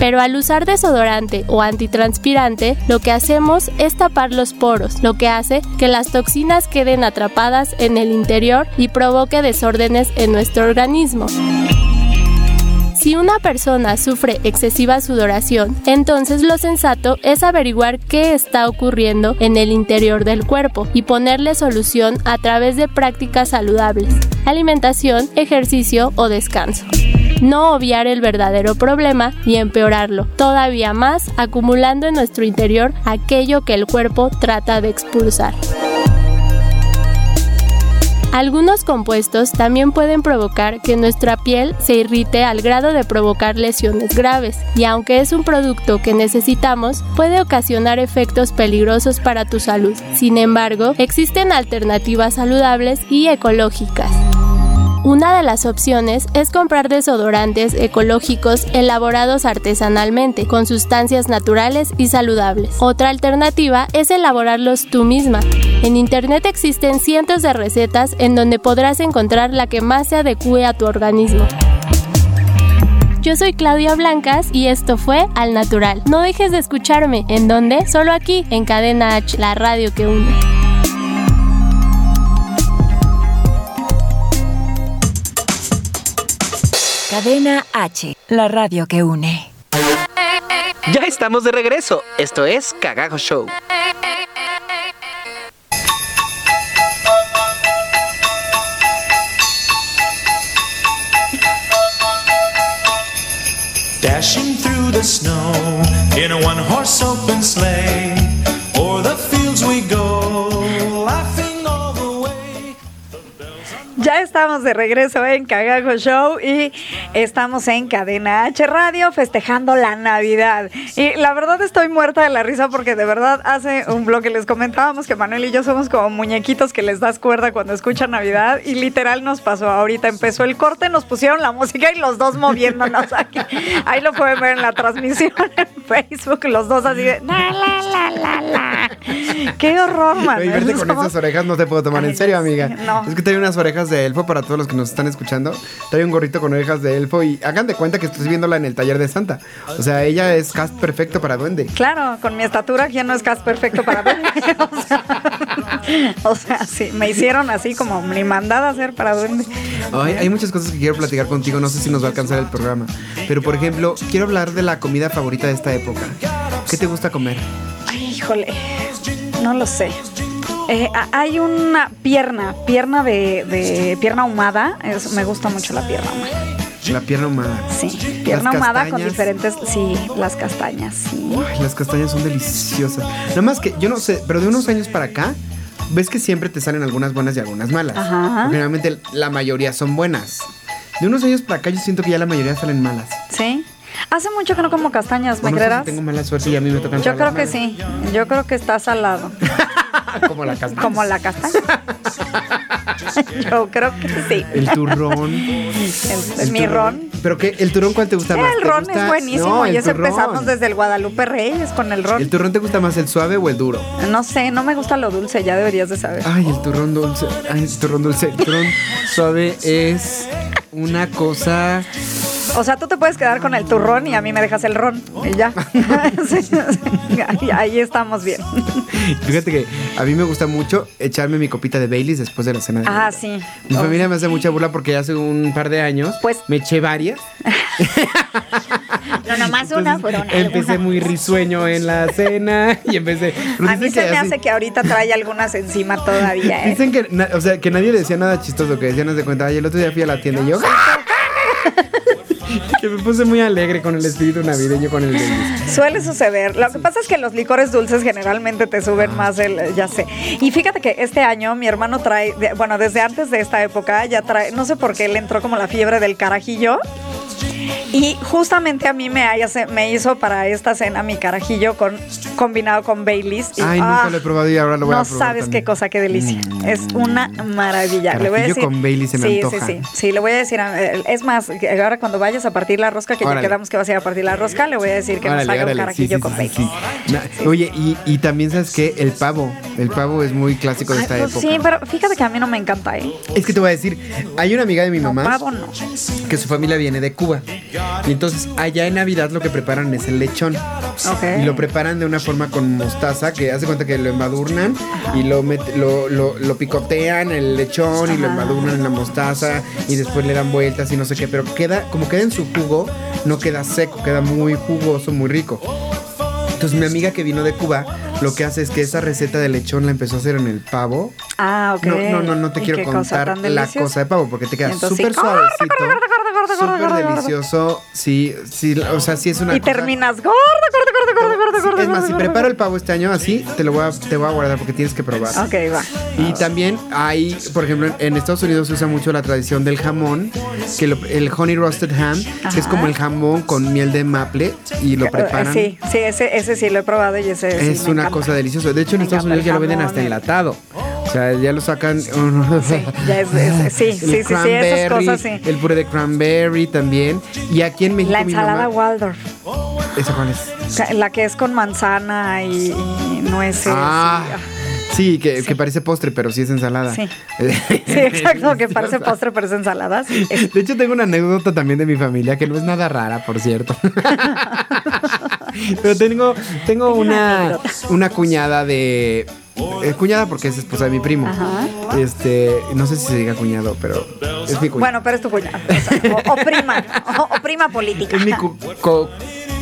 Pero al usar desodorante o antitranspirante, lo que hacemos es tapar los poros, lo que hace que las toxinas queden atrapadas en el interior y provoque desórdenes en nuestro organismo. Si una persona sufre excesiva sudoración, entonces lo sensato es averiguar qué está ocurriendo en el interior del cuerpo y ponerle solución a través de prácticas saludables, alimentación, ejercicio o descanso. No obviar el verdadero problema y empeorarlo todavía más, acumulando en nuestro interior aquello que el cuerpo trata de expulsar. Algunos compuestos también pueden provocar que nuestra piel se irrite al grado de provocar lesiones graves, y aunque es un producto que necesitamos, puede ocasionar efectos peligrosos para tu salud. Sin embargo, existen alternativas saludables y ecológicas. Una de las opciones es comprar desodorantes ecológicos elaborados artesanalmente con sustancias naturales y saludables. Otra alternativa es elaborarlos tú misma. En internet existen cientos de recetas en donde podrás encontrar la que más se adecue a tu organismo. Yo soy Claudia Blancas y esto fue Al Natural. No dejes de escucharme. ¿En dónde? Solo aquí, en Cadena H, la radio que une. Cadena H, la radio que une. Ya estamos de regreso. Esto es Cagajo Show. Dashing through the snow in a one horse open sleigh. Estamos de regreso en Cagajo Show y estamos en Cadena H Radio festejando la Navidad. Y la verdad estoy muerta de la risa porque de verdad hace un bloque les comentábamos que Manuel y yo somos como muñequitos que les das cuerda cuando escuchan Navidad y literal nos pasó ahorita. Empezó el corte, nos pusieron la música y los dos moviéndonos aquí. Ahí lo pueden ver en la transmisión (laughs) en Facebook, los dos así de la la la la. Qué horror, Oye, Manuel. verte con esas orejas no te puedo tomar en serio, amiga. no. Es que trae unas orejas de para todos los que nos están escuchando. Trae un gorrito con orejas de elfo y hagan de cuenta que estoy viéndola en el taller de Santa. O sea, ella es cast perfecto para duende. Claro, con mi estatura, ¿quién no es cast perfecto para duende? (laughs) o, sea, o sea, sí, me hicieron así como mi mandada a hacer para duende. Ay, hay muchas cosas que quiero platicar contigo, no sé si nos va a alcanzar el programa. Pero por ejemplo, quiero hablar de la comida favorita de esta época. ¿Qué te gusta comer? Ay, híjole, no lo sé. Eh, hay una pierna, pierna de, de- pierna ahumada. es- me gusta mucho la pierna ahumada. La pierna humana. Sí, pierna Las ahumada con diferentes, sí, las castañas, sí. Ay, las castañas son deliciosas. Nada más que yo no sé, pero de unos años para acá, ves que siempre te salen algunas buenas y algunas malas. Ajá. Generalmente la mayoría son buenas. De unos años para acá yo siento que ya la mayoría salen malas. ¿Sí? Hace mucho que no como castañas, ¿me sé si creerás? tengo mala suerte y a mí me tocan Yo creo que sí, yo creo que está salado. (laughs) Como la castaña. Como la castaña. (laughs) Yo creo que sí. El turrón. El, El mi turrón. ron. ¿Pero qué? ¿El turrón cuál te gusta más? El ¿Te ron gusta- es buenísimo No, y turrón. empezamos desde el Guadalupe Reyes con el ron. ¿El turrón te gusta más el suave o el duro? No sé, no me gusta lo dulce, ya deberías de saber. Ay, el turrón dulce. Ay, el turrón dulce. El turrón suave es una cosa. O sea, tú te puedes quedar con el turrón y a mí me dejas el ron y ya. (laughs) (laughs) Sí, sí. ahí, ahí estamos bien. Fíjate que a mí me gusta mucho echarme mi copita de Baileys después de la cena de Ah, sí. Mi familia me hace mucha burla porque hace un par de años Pues- me eché varias. (laughs) No, nomás una, fueron Empecé muy risueño en la cena y empecé. A mí se me así- hace que ahorita trae algunas encima todavía. ¿eh? Dicen que, o sea, que nadie decía nada chistoso, que decían, de cuenta, ay, el otro día fui a la tienda y yo... (laughs) que me puse muy alegre con el espíritu navideño con el Baileys. Suele suceder. Lo que pasa es que los licores dulces generalmente te suben más el, ya sé. Y fíjate que este año mi hermano trae, bueno, desde antes de esta época ya trae, no sé por qué le entró como la fiebre del carajillo. Y justamente a mí me, hace- me hizo para esta cena mi carajillo con, combinado con Baileys. Y, Ay, nunca ah, lo he probado y ahora lo voy no a probar sabes también. qué cosa, qué delicia. Es una maravilla. Le voy a Carajillo decir, con Baileys se me sí, antoja. Sí, sí, sí. le voy a decir. a- Es más, ahora cuando vayas a partir la rosca, que Órale. ya quedamos que vas a ir a partir la rosca, le voy a decir que nos Órale, haga un carajillo sí, con Baileys. Oye, y, y también sabes que el pavo, el pavo es muy clásico de Ay, esta pues época. sí, pero fíjate que a mí no me encanta, ¿eh? Es que te voy a decir, hay una amiga de mi No, mamá pavo no. que su familia viene de Cuba. Y entonces allá en Navidad lo que preparan es el lechón. Y lo preparan de una forma con mostaza, que hace cuenta que lo embadurnan y lo, met- lo, lo- lo picotean el lechón y lo embadurnan en la mostaza y después le dan vueltas y no sé qué, pero queda, como queda en su jugo, no queda seco, queda muy jugoso, muy rico. Entonces mi amiga que vino de Cuba, lo que hace es que esa receta de lechón la empezó a hacer en el pavo. Ah, ok. No, no, no, no te ¿Y quiero cosa contar tan la cosa de pavo porque te queda súper sí, suavecito. Súper delicioso. Sí, sí, o sea, sí es una Y cosa- terminas gordo, gordo, gordo, gordo, gordo, gordo. es más, si preparo el pavo este año así, te lo voy a, te voy a guardar porque tienes que probar. Ok, va. Y también hay, por ejemplo, en- Estados Unidos se usa mucho la tradición del jamón, que lo- el honey roasted ham, que es Ajá. como el jamón con miel de maple y lo Eh, preparan. Sí, sí, ese, ese sí lo he probado y ese sí es me una cosa deliciosa. De hecho, en Estados Unidos ya lo venden hasta enlatado. O sea, ya lo sacan. ya es- es- (laughs) sí, sí, sí, sí, esas cosas sí. El puré de cranberry también. Y aquí en México. La ensalada mamá- Waldorf, ¿Esa cuál es? la que es con manzana y, y nueces. Ah, y- sí, que, que parece postre, pero sí es ensalada. Sí. (laughs) Sí, exacto, que parece postre, pero es ensalada. sí. De hecho, tengo una anécdota también de mi familia que no es nada rara, por cierto. (laughs) (laughs) Pero tengo, tengo una, una cuñada de. eh, cuñada porque es esposa de mi primo. Ajá. Este, no sé si se diga cuñado, pero es mi cuñada. Bueno, pero es tu cuñada. o, prima, o, o prima política. es mi cu- co-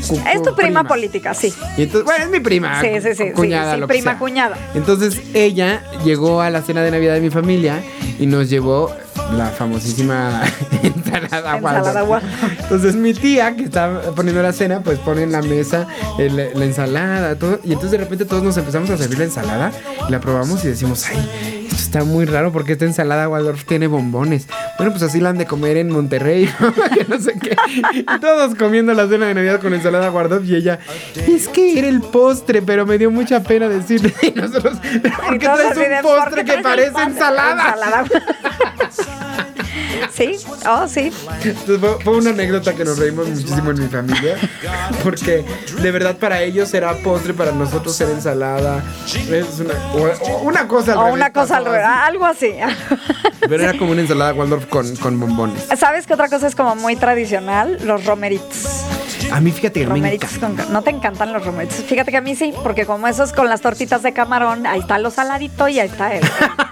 cu- Es tu prima, política, sí. Y entonces, bueno, es mi prima. Sí, sí, sí, sí, Cuñada, sí, lo que prima, sea. cuñada. Entonces ella llegó a la cena de Navidad de mi familia y nos llevó la famosísima (laughs) ensalada Waldorf. Entonces mi tía que está poniendo la cena, pues pone en la mesa el- la ensalada, todo. Y entonces de repente todos nos empezamos a servir la ensalada, la probamos y decimos, ay, está muy raro porque esta ensalada Waldorf tiene bombones. Bueno, pues así la han de comer en Monterrey, (laughs) que no sé qué. Y todos comiendo la cena de Navidad con ensalada Waldorf y ella, es que era el postre, pero me dio mucha pena decirle. (laughs) Y nosotros, "¿Pero ¿por qué traes un ¿por postre que parece ensalada? Ensalada. (laughs) Sí, oh, sí. Entonces, fue, fue una anécdota que nos reímos muchísimo en mi familia. (laughs) Porque de verdad para ellos será postre, para nosotros será ensalada. Es una, o- o una cosa al O revés una cosa al revés, algo así. (laughs) Pero era como una ensalada Waldorf con, con bombones. ¿Sabes qué otra cosa es como muy tradicional? Los romeritos. A mí fíjate que me Romeritos encanta. con- no te encantan los romeritos. Fíjate que a mí sí, porque como esos con las tortitas de camarón, ahí está lo saladito y ahí está el.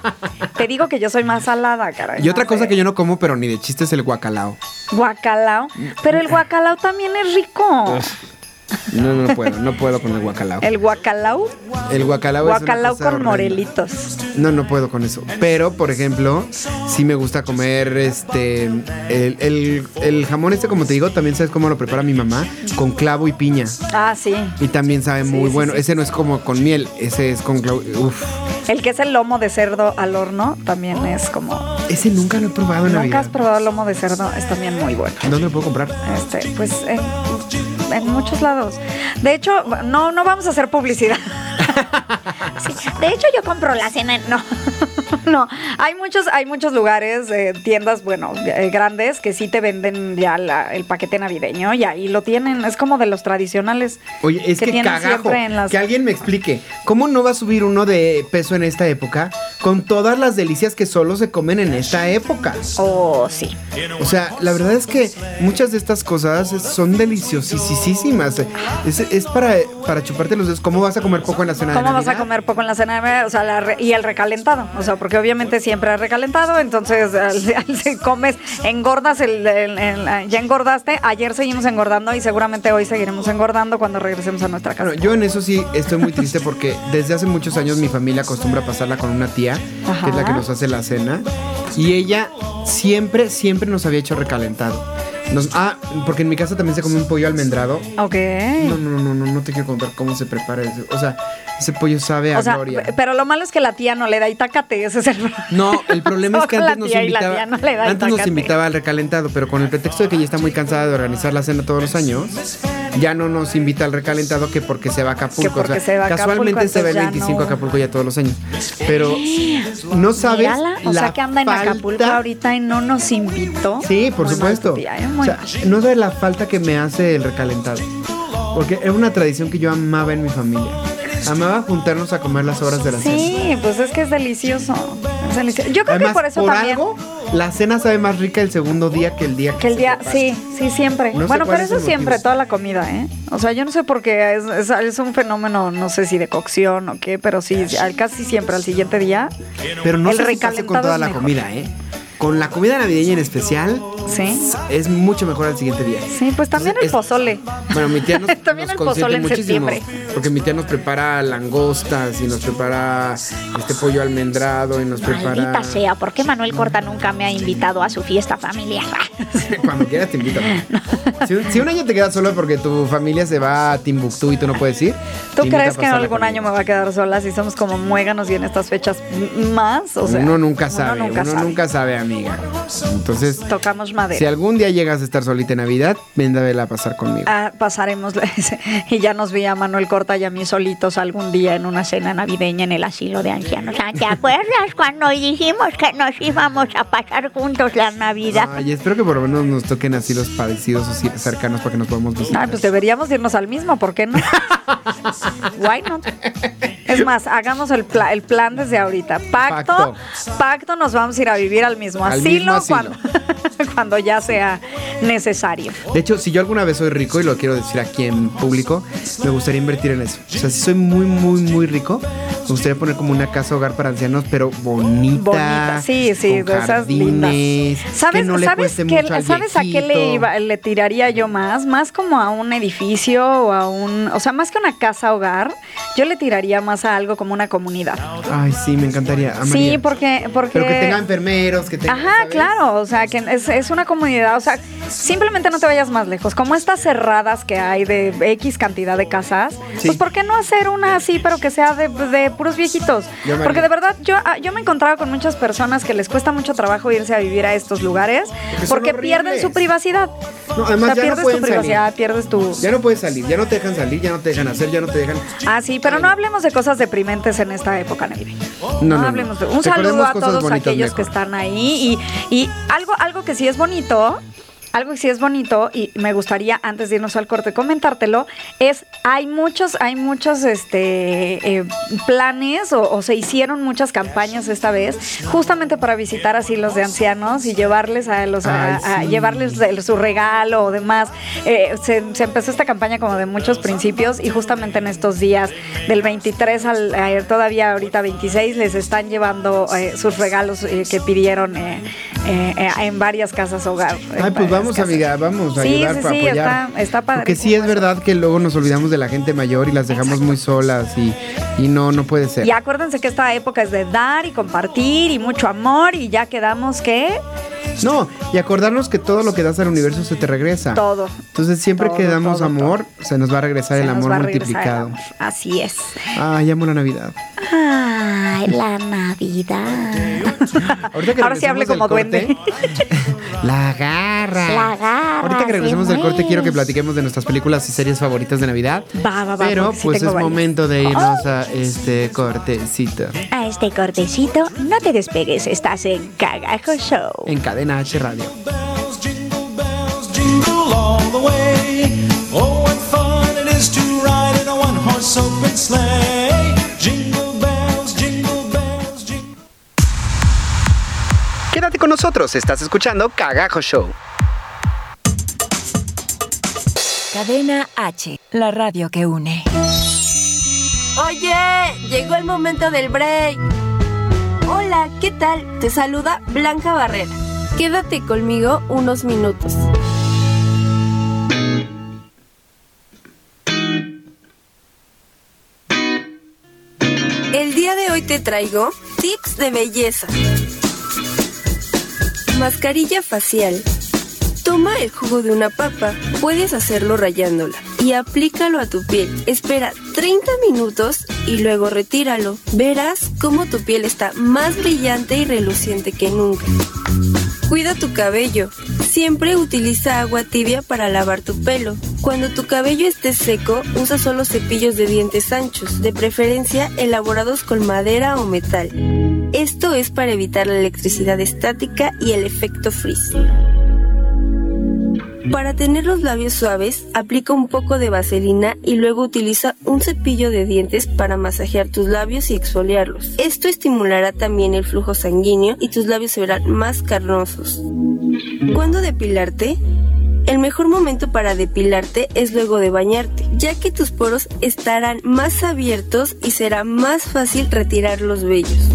(laughs) te digo que yo soy más salada, caray. Y otra cosa que yo no como, pero ni de chiste, es el guacalao. Guacalao. Pero el guacalao también es rico. (laughs) No, no, puedo, no puedo con el guacalao. El guacalao. El guacalao, es una Guacalao cosa con morelitos. No, no puedo con eso. Pero, por ejemplo, sí me gusta comer este. El, el- el jamón, este, como te digo, también sabes cómo lo prepara mi mamá, con clavo y piña. Ah, sí. Y también sabe Sí, muy sí, bueno. sí. Ese no es como con miel, ese es con clavo. Uf. El que es el lomo de cerdo al horno también es como. Ese nunca lo he probado en ¿Nunca Navidad. has probado el lomo de cerdo? Es también muy bueno. ¿Dónde lo puedo comprar? Este, pues en, en muchos lados. De hecho, no, no vamos a hacer publicidad. (laughs) Sí, de hecho yo compro la cena. en- No. (laughs) No, hay muchos, hay muchos lugares, eh, tiendas, bueno, eh, grandes que sí te venden ya la- el paquete navideño y ahí lo tienen. Es como de los tradicionales. Oye, es que, tienen cagajo. siempre en las- Que alguien me explique. ¿Cómo no va a subir uno de peso en esta época con todas las delicias que solo se comen en esta época? Oh, sí. O sea, la verdad es que muchas de estas cosas son deliciosísimas. Es, es para, para chuparte los dedos. ¿Cómo vas a comer poco en la cena de ¿Cómo vas a Navidad? comer poco en la cena? de Navidad? O sea, la re- y el recalentado. O sea, porque obviamente siempre hay recalentado, entonces (laughs) si comes, engordas, el, el- el- ya engordaste. Ayer seguimos engordando y seguramente hoy seguiremos engordando cuando regresemos a nuestra casa. Bueno, yo en eso sí estoy muy triste porque desde hace muchos años mi familia acostumbra pasarla con una tía, que es la que Ajá. nos hace la cena, y ella siempre, siempre nos había hecho recalentado. Nos- ah, porque en mi casa también se come un pollo almendrado. Ok. No, no, no, no, no te quiero contar cómo se prepara eso. O sea, ese pollo sabe a O sea, gloria. pero lo malo es que la tía no le da itacate, ese es el problema. No, el (laughs) problema es que antes nos y invitaba, no antes nos invitaba al recalentado, pero con el pretexto de que ella está muy cansada de organizar la cena todos los años, ya no nos invita al recalentado que porque se va a Acapulco. Que porque O sea, se va a casualmente Acapulco, se va el entonces ya 25 a. Acapulco ya todos los años. Pero no sabes Mírala, o la sea que anda en falta- Acapulco ahorita y no nos invitó. Sí, por supuesto. tía, ¿eh? O sea, no sabes la falta que me hace el recalentado. Porque era una tradición que yo amaba en mi familia. Amaba juntarnos a comer las horas de la cena. Sí, pues es que es delicioso. Cenici- Yo creo que por eso por también. algo, la cena sabe más rica el segundo día que el día Que el se día, prepara. sí, sí, siempre. No bueno, pero es eso el siempre, toda la comida, ¿eh? O sea, yo no sé por qué, es, es, es un fenómeno, no sé si de cocción o qué, pero sí, al- casi siempre al siguiente día. Pero no El si pasa con toda es la mejor. comida, ¿eh? Con la comida navideña en especial, Sí. es mucho mejor al siguiente día. Sí, pues también el Es- pozole. Bueno, mi tía nos, (laughs) También nos el pozole en muchísimo. septiembre. Porque mi tía nos prepara langostas y nos prepara este pollo almendrado y nos prepara. Maldita sea, ¿por qué Manuel Corta nunca me ha invitado a su fiesta familiar? (laughs) Cuando quieras te invito. (laughs) Si un, si un año te quedas solo porque tu familia se va a Timbuktu y tú no puedes ir. ¿Tú crees que en algún año me va a quedar sola si somos como muéganos y en estas fechas más? O sea, uno nunca uno sabe, nunca uno sabe. nunca sabe, amiga. Entonces, Tocamos madera. si algún día llegas a estar solita en Navidad, ven a pasar conmigo. Ah, pasaremos (laughs) y ya nos vi a Manuel Corta y a mí solitos algún día en una cena navideña en el asilo de ancianos. ¿te acuerdas cuando dijimos que nos íbamos a pasar juntos la Navidad? Ay, espero que por lo menos nos toquen así los parecidos o cercanos para que nos podamos visitar. Ah, pues deberíamos irnos al mismo, ¿por qué no? (laughs) Why not? Es más, hagamos el, pla- el plan desde ahorita. Pacto, Pacto. pacto, nos vamos a ir a vivir al mismo Al asilo, mismo asilo. Cuando, (laughs) cuando ya sea necesario. De hecho, si yo alguna vez soy rico, y lo quiero decir aquí en público, me gustaría invertir en eso. O sea, si soy muy, muy, muy rico, me gustaría poner como una casa hogar para ancianos, pero bonita. Bonita, sí, sí, con de esas lindas. jardines, ¿Sabes, que no le ¿sabes, al ¿sabes a qué le, iba- le tiraría yo más? Más como a un edificio o a un... O sea, más que una casa hogar, yo le tiraría más a algo como una comunidad. Ay, sí, me encantaría. amaría. Sí, porque... porque Pero que tenga enfermeros, que tenga. Ajá, ¿sabes? claro, o sea, que es, es una comunidad, o sea, simplemente no te vayas más lejos. Como estas cerradas que hay de X cantidad de casas, Sí. pues ¿por qué no hacer una así, pero que sea de, de puros viejitos? Porque de verdad, yo, ah, yo me he encontrado con muchas personas que les cuesta mucho trabajo irse a vivir a estos lugares son porque pierden su privacidad. No, o además sea, ya no pierdes tu privacidad, salir. pierdes tu... Ya no puedes salir, ya no te dejan salir, ya no te dejan hacer, ya no te dejan. Ah, sí, pero no hablemos de cosas deprimentes en esta época navideña. No, no, no. hablemos de- Un Recordemos saludo a todos aquellos mejor. que están ahí y, y algo, algo que sí es bonito. Algo que sí es bonito y me gustaría antes de irnos al corte comentártelo es hay muchos hay muchos este eh, planes o, o se hicieron muchas campañas esta vez justamente para visitar asilos de ancianos y llevarles a los a- llevarles el- su regalo o demás. Eh, se, se empezó esta campaña como de muchos principios y justamente en estos días del 23 al eh, todavía ahorita 26 les están llevando eh, sus regalos que pidieron en varias casas hogar. Ay, pues vamos, casas. amiga, vamos a Sí, ayudar sí, para sí, apoyar. está- está Porque sí es verdad que luego nos olvidamos de la gente mayor y las dejamos muy solas y, y no, no puede ser. Y acuérdense que esta época es de dar y compartir y mucho amor y ya quedamos que No, y acordarnos que todo lo que das al universo se te regresa. todo. Entonces siempre Todo, que damos todo, amor, se nos va a regresar se el amor el multiplicado. amor. Así es. Ay, amo la Navidad. Ay, la Navidad. (laughs) Ahorita que Ahora sí hable como corte- duende. La garra. La garra Ahorita que regresemos se del corte quiero que platiquemos de nuestras películas y series favoritas de Navidad. Va, va, va, Pero sí pues es varias. momento de irnos a este cortecito A este cortecito, no te despegues, estás en Cagajo Show. en Cadena H Radio. bells, jingle bells, jingle all the way. Oh, what fun it is to ride in a one horse open sleigh. Jingle bells, jingle bells, jingle. Quédate con nosotros, estás escuchando Cagajo Show. Cadena H, la radio que une. Oye, llegó el momento del break. Hola, ¿qué tal? Te saluda Blanca Barrera. Quédate conmigo unos minutos. El día de hoy te traigo tips de belleza. Mascarilla facial. Toma el jugo de una papa, puedes hacerlo rayándola y aplícalo a tu piel. Espera 30 minutos y luego retíralo. Verás cómo tu piel está más brillante y reluciente que nunca. Cuida tu cabello. Siempre utiliza agua tibia para lavar tu pelo. Cuando tu cabello esté seco, usa solo cepillos de dientes anchos, de preferencia elaborados con madera o metal. Esto es para evitar la electricidad estática y el efecto frizz. Para tener los labios suaves, aplica un poco de vaselina y luego utiliza un cepillo de dientes para masajear tus labios y exfoliarlos. Esto estimulará también el flujo sanguíneo y tus labios se verán más carnosos. ¿Cuándo depilarte? El mejor momento para depilarte es luego de bañarte, ya que tus poros estarán más abiertos y será más fácil retirar los vellos.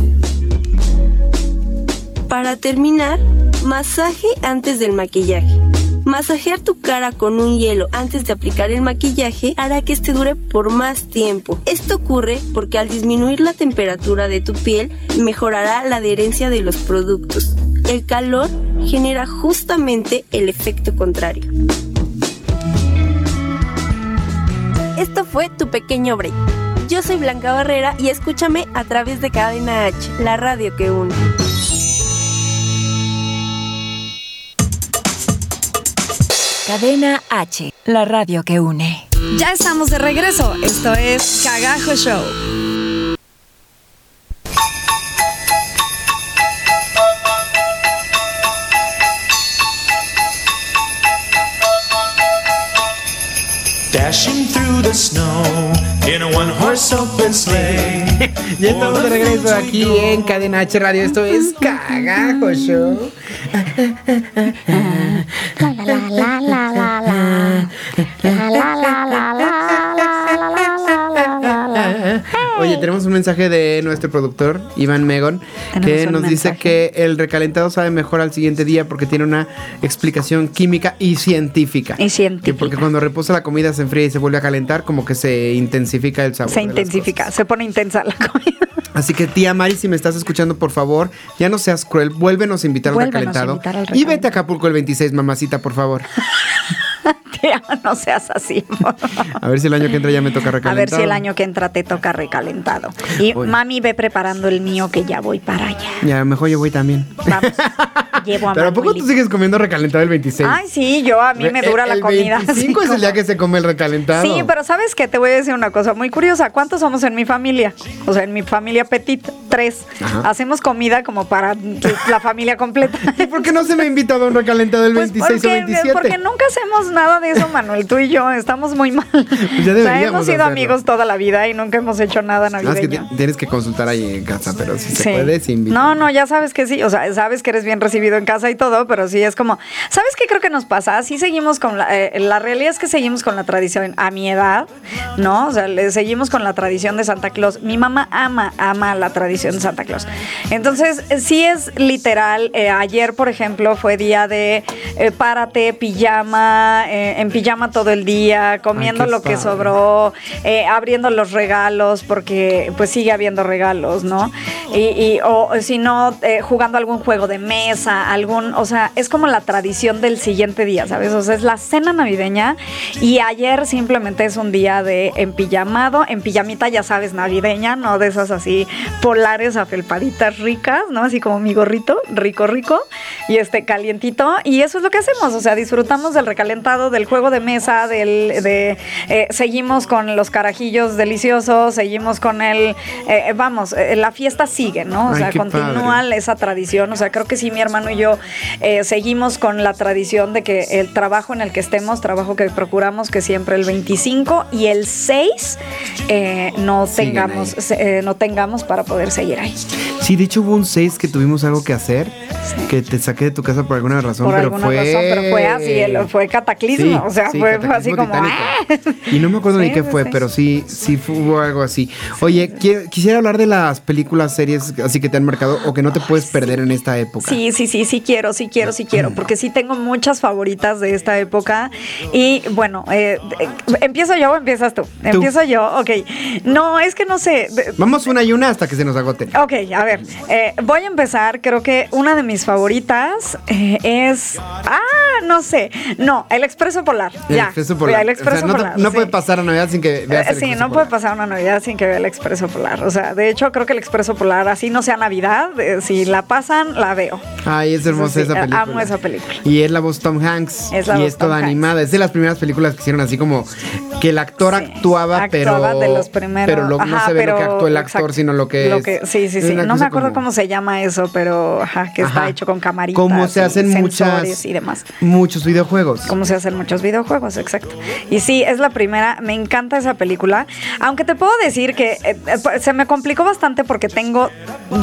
Para terminar, masaje antes del maquillaje. Masajear tu cara con un hielo antes de aplicar el maquillaje hará que este dure por más tiempo. Esto ocurre porque al disminuir la temperatura de tu piel mejorará la adherencia de los productos. El calor genera justamente el efecto contrario. Esto fue tu pequeño break. Yo soy Blanca Barrera y escúchame a través de Cadena H, la radio que une. Cadena H, la radio que une. Ya estamos de regreso. Esto es Cagajo Show. Dashing through the snow in a one. (laughs) Ya estamos de regreso aquí en Cadena H Radio. Esto es Cagajo Show. (laughs) La la la la la la la. La la la la la la la Oye, tenemos un mensaje de nuestro productor, Iván Megon, que nos dice que el recalentado sabe mejor al siguiente día porque tiene una explicación química y científica. Y científica. Que porque cuando reposa la comida se enfría y se vuelve a calentar, como que se intensifica el sabor. Se intensifica, se pone intensa la comida. Así que tía Mari, si me estás escuchando, por favor, ya no seas cruel, vuélvenos a invitar al Vuélvenos a recalentado. invitar al Y recalentado. vete a Acapulco el 26, mamacita, por favor. (laughs) (laughs) Tía, no seas así. (laughs) A ver si el año que entra ya me toca A recalentado. ver si el año que entra te toca recalentado. Y Oye. mami ve preparando el mío que ya voy para allá. Ya, mejor yo voy también. Vamos. (laughs) Llevo a Pero ¿a poco tú sigues comiendo recalentado el 26? Ay, sí, yo a mí me dura El- la el comida. 25 así es el día como- que se come el recalentado. Sí, pero ¿sabes qué? Te voy a decir una cosa muy curiosa. ¿Cuántos somos en mi familia? O sea, en mi familia petit, tres. Ajá. Hacemos comida como para la familia completa. ¿Y por qué no se me ha invitado a un recalentado el Pues 26 o porque, 27? porque nunca hacemos nada de eso, Manuel. Tú y yo estamos muy mal. (laughs) ya o sea, hemos sido hacerlo. amigos toda la vida y nunca hemos hecho nada Ah, es que navideño. ti- tienes que consultar ahí en casa, pero si se Sí. puede, sí invita. No, no, ya sabes que sí, o sea, sabes que eres bien recibido en casa y todo, pero sí es como, ¿sabes qué creo que nos pasa? Sí seguimos con la, eh, la realidad es que seguimos con la tradición a mi edad, ¿no? O sea, le seguimos con la tradición de Santa Claus. Mi mamá ama, ama la tradición de Santa Claus. Entonces, sí es literal, eh, ayer, por ejemplo, fue día de eh, párate, pijama, eh, en pijama todo el día, comiendo lo que sobró, eh, abriendo los regalos, porque pues sigue habiendo regalos, ¿no? Y, y- o si no, eh, jugando algún juego de mesa, algún, o sea, es como la tradición del siguiente día, ¿sabes? O sea, es la cena navideña y ayer simplemente es un día de empillamado, en pijamita, ya sabes, navideña, ¿no? De esas así polares, afelpaditas ricas, ¿no? Así como mi gorrito, rico, rico, y este calientito, y eso es lo que hacemos, o sea, disfrutamos del recalentado, del juego de mesa, del, de, eh, seguimos con los carajillos deliciosos, seguimos con el, eh, vamos, eh, la fiesta sigue, ¿no? O Ay, sea, continúa padre. esa tradición, o sea, creo que sí, mi hermano y yo seguimos con la tradición de que el trabajo en el que estemos, trabajo que procuramos que siempre el 25 y el 6 eh, no tengamos, no tengamos para poder seguir ahí. Sí, de hecho hubo un 6 que tuvimos algo que hacer, que te saqué de tu casa por alguna razón, Por pero alguna fue... razón, pero fue así, fue cataclismo, o sea, sí, fue, fue así cataclismo como... ¡ah! Y no me acuerdo ni Sí, qué sí, fue, sí. pero sí, sí fu- hubo algo así. Oye, qui- quisiera hablar de las películas, series así que te han marcado o que no te puedes perder en esta época. Sí, sí, sí, sí quiero, sí quiero, sí quiero, porque sí tengo muchas favoritas de esta época. Y bueno, eh, eh, ¿empiezo yo o empiezas tú? Empiezo yo, ok. No, es que no sé. Vamos una y una hasta que se nos agoten. Ok, a ver, eh, voy a empezar. Creo que una de mis favoritas eh, es. Ah, no sé. No, el Expreso Polar. El ya. Expreso Polar. El Expreso O sea, no, te- Polar. no sí. puede pasar a Navidad sin que veas Eh, el Sí, Expreso no puede pasar una Navidad sin que vea el Expreso Polar. O sea, de hecho, creo que el Expreso Polar, así no sea Navidad, eh, si la pasan, la veo. Ay, es hermosa Sí, esa película. Amo esa película. Y es la voz Tom Hanks. Es la y voz es toda Tom Hanks. animada. Es de las primeras películas que hicieron así como que el actor Sí, actuaba, actuaba pero. de los primeros. Pero lo- no se ve lo que actuó el actor, exacto. sino lo que Lo es. sí, sí, sí. una No me acuerdo como- cómo se llama eso, pero ajá, que está hecho con camaritas. Cómo se hacen muchas. y demás. Muchos videojuegos. Cómo se hacen muchos videojuegos, exacto. Y sí, es la primera, me encanta esa película, aunque te puedo decir que eh, eh, se me complicó bastante porque tengo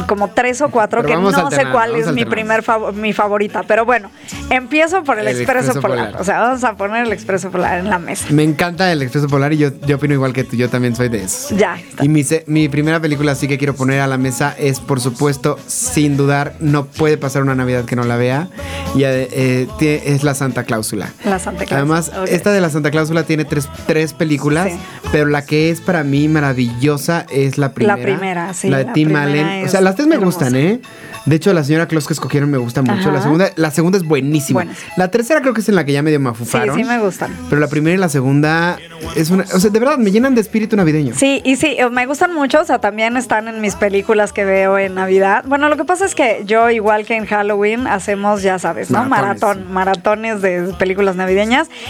como tres o cuatro Pero que no sé cuál es mi primer fav- mi favorita, pero bueno, empiezo por el, El Expreso, Expreso Polar. Polar. O sea, vamos a poner el Expreso Polar en la mesa. Me encanta el Expreso Polar y yo, yo opino igual que tú. Yo también soy de esos. Ya. Y mi, mi primera película sí que quiero poner a la mesa es, por supuesto, sin dudar, no puede pasar una Navidad que no la vea. Y eh, eh, es La Santa Cláusula. La Santa Claus. Además, esta de la Santa Cláusula tiene tres, tres películas, Sí. pero la que es para mí maravillosa es la primera. primera, sí, La de la Tim Allen. O sea, las tres me hermosa. gustan, ¿eh? De hecho, la señora Claus que escogieron me gusta mucho. La segunda, la segunda es buenísima. Buenas. La tercera creo que es en la que ya medio me Sí, afufaron. sí me gustan. Pero la primera y la segunda es una. O sea, de verdad, me llenan de espíritu navideño. Sí, y sí, eh, me gustan mucho, o sea, también están en mis películas que veo en Navidad. Bueno, lo que pasa es que yo, igual que en Halloween, hacemos, ya sabes, ¿no? Maratones, Maratón, maratones de películas navideñas.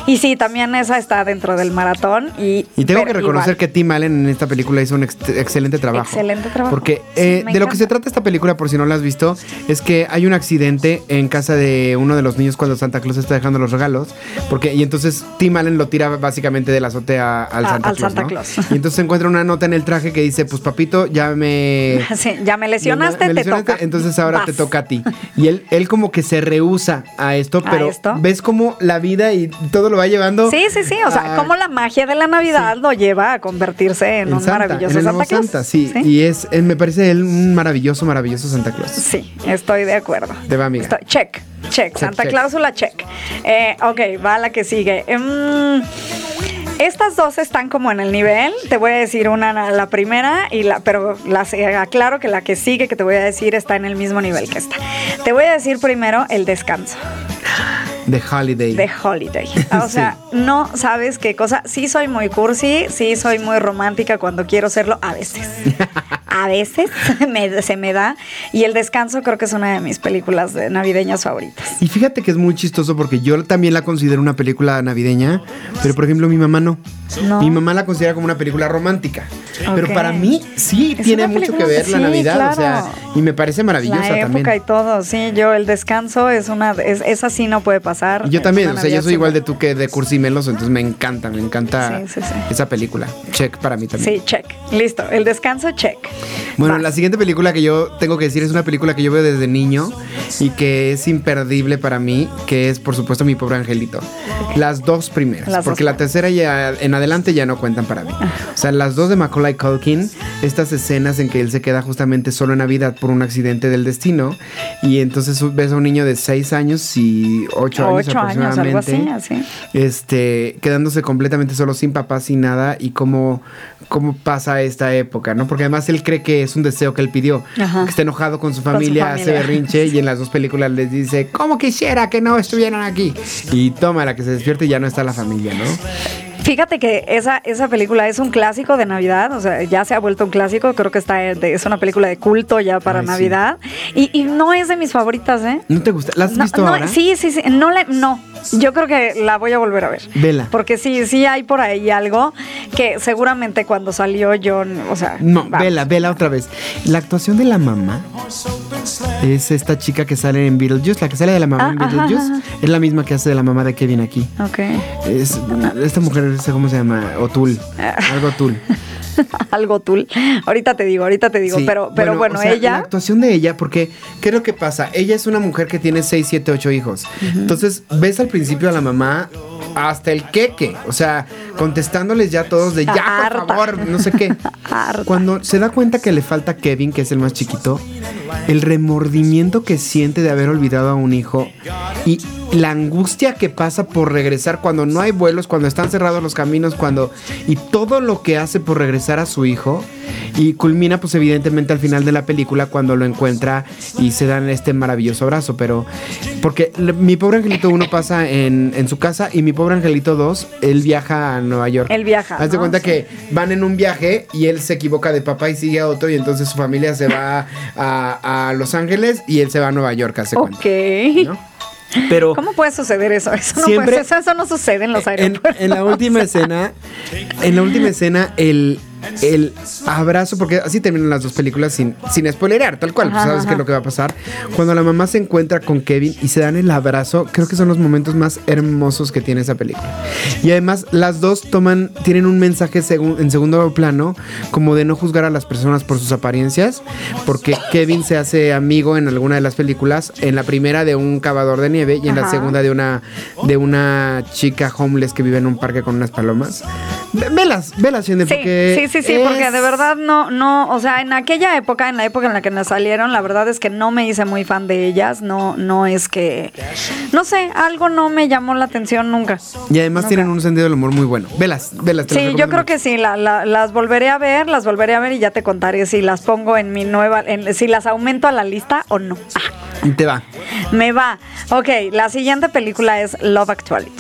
Y sí, también esa está dentro del maratón. Y, Y tengo que reconocer igual. que Tim Allen en esta película hizo un ex- excelente trabajo. Excelente trabajo. Porque Sí, eh, de lo que se trata esta película, por si no la has visto, es que hay un accidente en casa de uno de los niños cuando Santa Claus está dejando los regalos. Porque, y entonces Tim Allen lo tira básicamente de la azotea al A- Santa al Claus. Santa ¿no? Claus. Y entonces se encuentra una nota en el traje que dice: Pues papito, ya me. (laughs) Sí, ya me lesionaste, me te lesionaste, toca. Entonces ahora Vas. te toca a ti. Y él, él como que se rehúsa a esto, ¿A pero esto? ves como la vida y todo lo va llevando. Sí, sí, sí. O sea, a- cómo la magia de la Navidad lo lleva a convertirse en, en un Santa, maravilloso en el nuevo Santa Claus. Santa, sí. Y es, eh, me parece él un maravilloso, maravilloso Santa Claus. Sí, estoy de acuerdo. Te va, amiga. Estoy- check, check, Santa check. Cláusula, check. Eh, ok, va la que sigue. Em, estas dos están como en el nivel. Te voy a decir una, la primera, y la, pero las, aclaro que la que sigue que te voy a decir está en el mismo nivel que esta. Te voy a decir primero el descanso. The Holiday. The Holiday. O (laughs) sea, no sabes qué cosa. Sí soy muy cursi, sí soy muy romántica cuando quiero serlo, a veces. (laughs) A veces (laughs) me- se me da. Y El Descanso creo que es una de mis películas de navideñas favoritas. Y fíjate que es muy chistoso porque yo también la considero una película navideña, pero por ejemplo mi mamá no. No. Mi mamá la considera como una película romántica. Pero para mí sí Es tiene mucho que ver la Navidad, o sea, y me parece maravillosa La época también. y todo, sí, yo el descanso es una, es, esa sí no puede pasar. Y yo también, o sea, yo soy igual de tú que de Cursi Meloso, entonces me encanta, me encanta Sí, sí, sí. esa película. Check para mí también. Sí, check. Listo. El descanso, check. Bueno, Vas. la siguiente película que yo tengo que decir es una película que yo veo desde niño y que es imperdible para mí, que es por supuesto Mi Pobre Angelito. Las dos primeras, Las dos porque la tercera ya en adelante ya no cuentan para mí. O sea, las dos de Macaulay Culkin, estas escenas en que él se queda justamente solo en Navidad por un accidente del destino y entonces ves a un niño de 6 años y 8 años Ocho años, algo aproximadamente así, así. este, quedándose completamente solo sin papá, sin nada, y cómo, cómo pasa esta época, ¿no? Porque además él cree que es un deseo que él pidió, Ajá. que está enojado con su su familia, hace familia. berrinche, y en las dos películas les dice, ¿cómo quisiera que no estuvieran aquí? Y toma la que se despierte y ya no está la familia, ¿no? Fíjate que esa, esa película es un clásico de Navidad, o sea, ya se ha vuelto un clásico, creo que está de- es una película de culto ya para Ay, sí. Navidad. Y, y no es de mis favoritas, ¿eh? ¿No te gusta? ¿La has No, visto no, ahora? Sí, sí, sí. No, le- no. Yo creo que la voy a volver a ver. Vela. Porque sí, sí hay por ahí algo que seguramente cuando salió yo, o sea. No, vamos. vela, vela otra vez. La actuación de la mamá es esta chica que sale en Beetlejuice, la que sale de la mamá Ah, en ajá, Beetlejuice, ajá. es la misma que hace de la mamá de Kevin aquí. Ok. Es, esta mujer, ¿cómo se llama? O'Toole. Ah. Algo O'Toole. (laughs) (laughs) algo tul. Ahorita te digo, ahorita te digo. Sí. Pero, pero bueno, o sea, La ella. actuación de ella, porque, ¿qué es lo que pasa? Ella es una mujer que tiene 6, 7, 8 hijos. Entonces, ves al principio a la mamá hasta el queque. O sea, contestándoles ya todos de ya, por favor, no sé qué. (laughs) Cuando se da cuenta que le falta Kevin, que es el más chiquito, el remordimiento que siente de haber olvidado a un hijo y, la angustia que pasa por regresar cuando no hay vuelos, cuando están cerrados los caminos, cuando y todo lo que hace por regresar a su hijo y culmina pues evidentemente al final de la película cuando lo encuentra y se dan este maravilloso abrazo, pero porque mi pobre angelito 1 pasa en, en su casa y mi pobre angelito 2 él viaja a Nueva York. Él viaja, Haz de ¿no? cuenta Sí. que van en un viaje y él se equivoca de papá y sigue a otro y entonces su familia se va a, a Los Ángeles y él se va a Nueva York, hace cuenta. Ok. ¿no? Pero ¿Cómo puede suceder eso? Eso no, Siempre- puede- eso, eso no sucede en los en, aeropuertos. en la última escena, en la última escena, el, el abrazo, porque así terminan las dos películas sin, sin spoilerear, tal cual, pues sabes ajá. qué es lo que va a pasar. Cuando la mamá se encuentra con Kevin y se dan el abrazo, creo que son los momentos más hermosos que tiene esa película. Y además, las dos toman, tienen un mensaje segun- en segundo plano, como de no juzgar a las personas por sus apariencias, porque Kevin se hace amigo en alguna de las películas, en la primera de un cavador de nieve y en la segunda de una de una chica homeless que vive en un parque con unas palomas. Ve- Velas, velas, Shende, Sí, porque sí, sí, sí, porque es- de verdad no, no, o sea, en aquella época, en la época en la que nos salieron, la verdad es que no me hice muy fan de ellas, no, no es que, no sé, algo no me llamó la atención nunca. Y además tienen un sentido del humor muy bueno. Velas, velas. Sí, yo creo que sí, la- la- las volveré a ver, las volveré a ver y ya te contaré si las pongo en mi nueva, en- si las aumento a la lista o no. Ah, te va. me va. Ok, la siguiente película es Love Actually.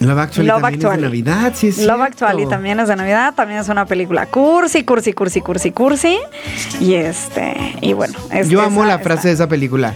Love Actually Love también Actually. es de Navidad, sí es Love. Actually también es de Navidad, también es una película cursi, cursi, cursi, cursi, cursi. Y este, y bueno. es- Yo amo esa- la frase de esa película.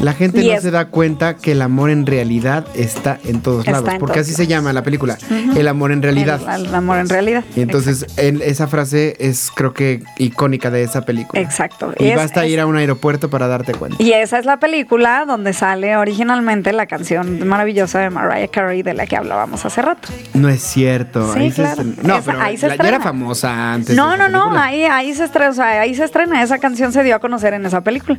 La gente no se da cuenta que el amor en realidad está en todos Está lados, en porque todos así se llama la película, el amor en realidad. El, el amor en realidad. y entonces en- esa frase es creo que icónica de esa película. Exacto. Y Es- basta es- ir a un aeropuerto para darte cuenta. Y esa es la película donde sale originalmente la canción maravillosa de Mariah Carey de la que hablábamos hace rato. No es cierto. Sí, ahí se claro. estren- No, Esa- pero ahí se la- ya era famosa antes. No, de no, no, ahí, ahí se estrena, o sea, ahí se estrena, esa canción se dio a conocer en esa película.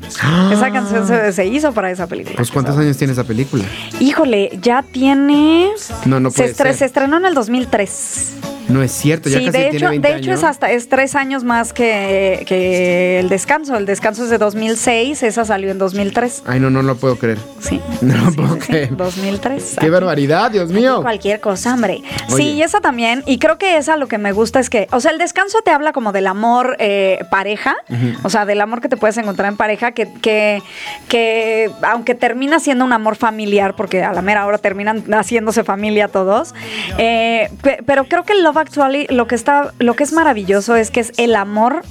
Esa canción se, se hizo para esa película. Pues ¿cuántos años tiene esa película? Híjole, ya tiene... No, no se, puede ser. se estrenó en el 2003. No es cierto, ya sí, casi de tiene hecho, 20 de hecho es hasta es tres años más que, que el descanso. El descanso es de 2006, esa salió en 2003. Ay, no, no lo puedo creer. Sí. (laughs) No lo Sí, puedo sí, creer. 2003. Qué barbaridad, Dios mío. Cualquier cosa, hombre. Oye. Sí, y esa también. Y creo que esa lo que me gusta es que, o sea, el descanso te habla como del amor eh, pareja, o sea, del amor que te puedes encontrar en pareja, que, que, que aunque termina siendo un amor familiar, porque a la mera hora terminan haciéndose familia todos, eh, pe- pero creo que el Love Actually lo que está, lo que es maravilloso es que es el amor,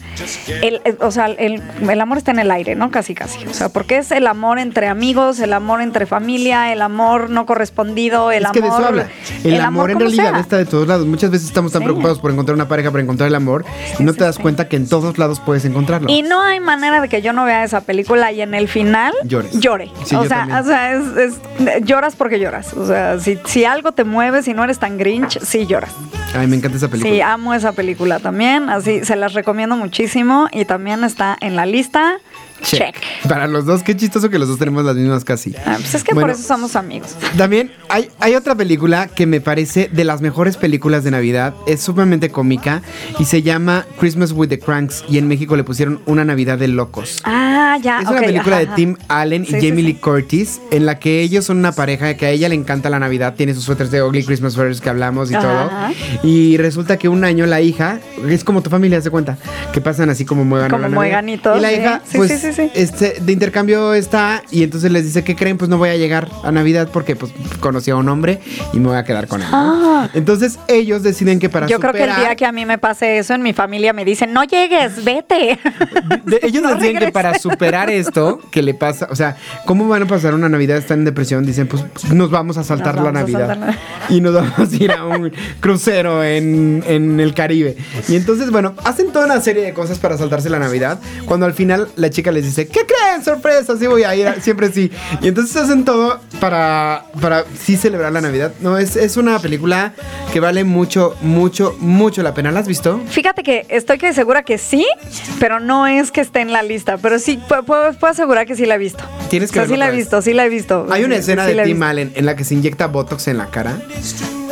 el, el- o sea, el, el amor está en el aire, ¿no? Casi, casi. O sea, porque es el amor entre amigos, el amor entre familia, el amor no correspondido, el es amor. que de eso habla. El, amor, en realidad sea. está de todos lados. Muchas veces estamos tan Sí. preocupados por encontrar una pareja, por encontrar el amor, y no te das cuenta que en todos lados puedes encontrarlo. Y no hay manera de que yo no vea esa película y en el final Llores. llore. O, sea, o sea, es, es- lloras porque lloras. O sea, si, si algo te mueve, si no eres tan grinch, sí lloras. Ay, me encanta esa película. Sí, amo esa película también. Así se las recomiendo muchísimo y también está en la lista. Check. Para los dos, qué chistoso que los dos tenemos las mismas casi. Ah, pues es que Bueno, por eso somos amigos. También hay, hay otra película que me parece de las mejores películas de Navidad. Es sumamente cómica y se llama Christmas with the Cranks. Y en México le pusieron Una Navidad de Locos. Ah, ya. Es una película ajá, de. Tim Allen Sí, y Jamie sí. Lee Curtis en la que ellos son una pareja que a ella le encanta la Navidad, tiene sus suéteres de Ugly Christmas Sweaters que hablamos y Ajá, todo. ajá. Y resulta que un año la hija, es como tu familia, se cuenta, que pasan así como muegan Como mueganitos, Y la sí. hija, Sí, pues, sí. Este, de intercambio está y entonces les dice, ¿qué creen? Pues no voy a llegar a Navidad porque pues conocí a un hombre y me voy a quedar con él. ¿no? Entonces ellos deciden que para Ah. Yo creo que el día que a mí me pase eso, en mi familia me dicen, no llegues, vete. (laughs) De- ellos (laughs) No nos dicen que para superar esto que le pasa, o sea, ¿cómo van a pasar una Navidad están en depresión? Dicen, pues nos vamos a saltar la Navidad saltar (laughs) y nos vamos a ir a un crucero en, en el Caribe. Y entonces, bueno, hacen toda una serie de cosas para saltarse la Navidad. Cuando al final la chica les dice, ¿qué creen? Sorpresa, sí voy a ir, siempre sí. Y entonces hacen todo para, para sí celebrar la Navidad. No, es, es una película que vale mucho, mucho, mucho la pena. ¿La has visto? Fíjate que estoy que segura que sí, pero no es que esté en la lista, pero sí pu- puedo, puedo asegurar que sí la he visto. Tienes que O sea, sí la he visto, sí la he visto. Hay una Sí, escena sí de he Tim. Allen en la que se inyecta Botox en la cara.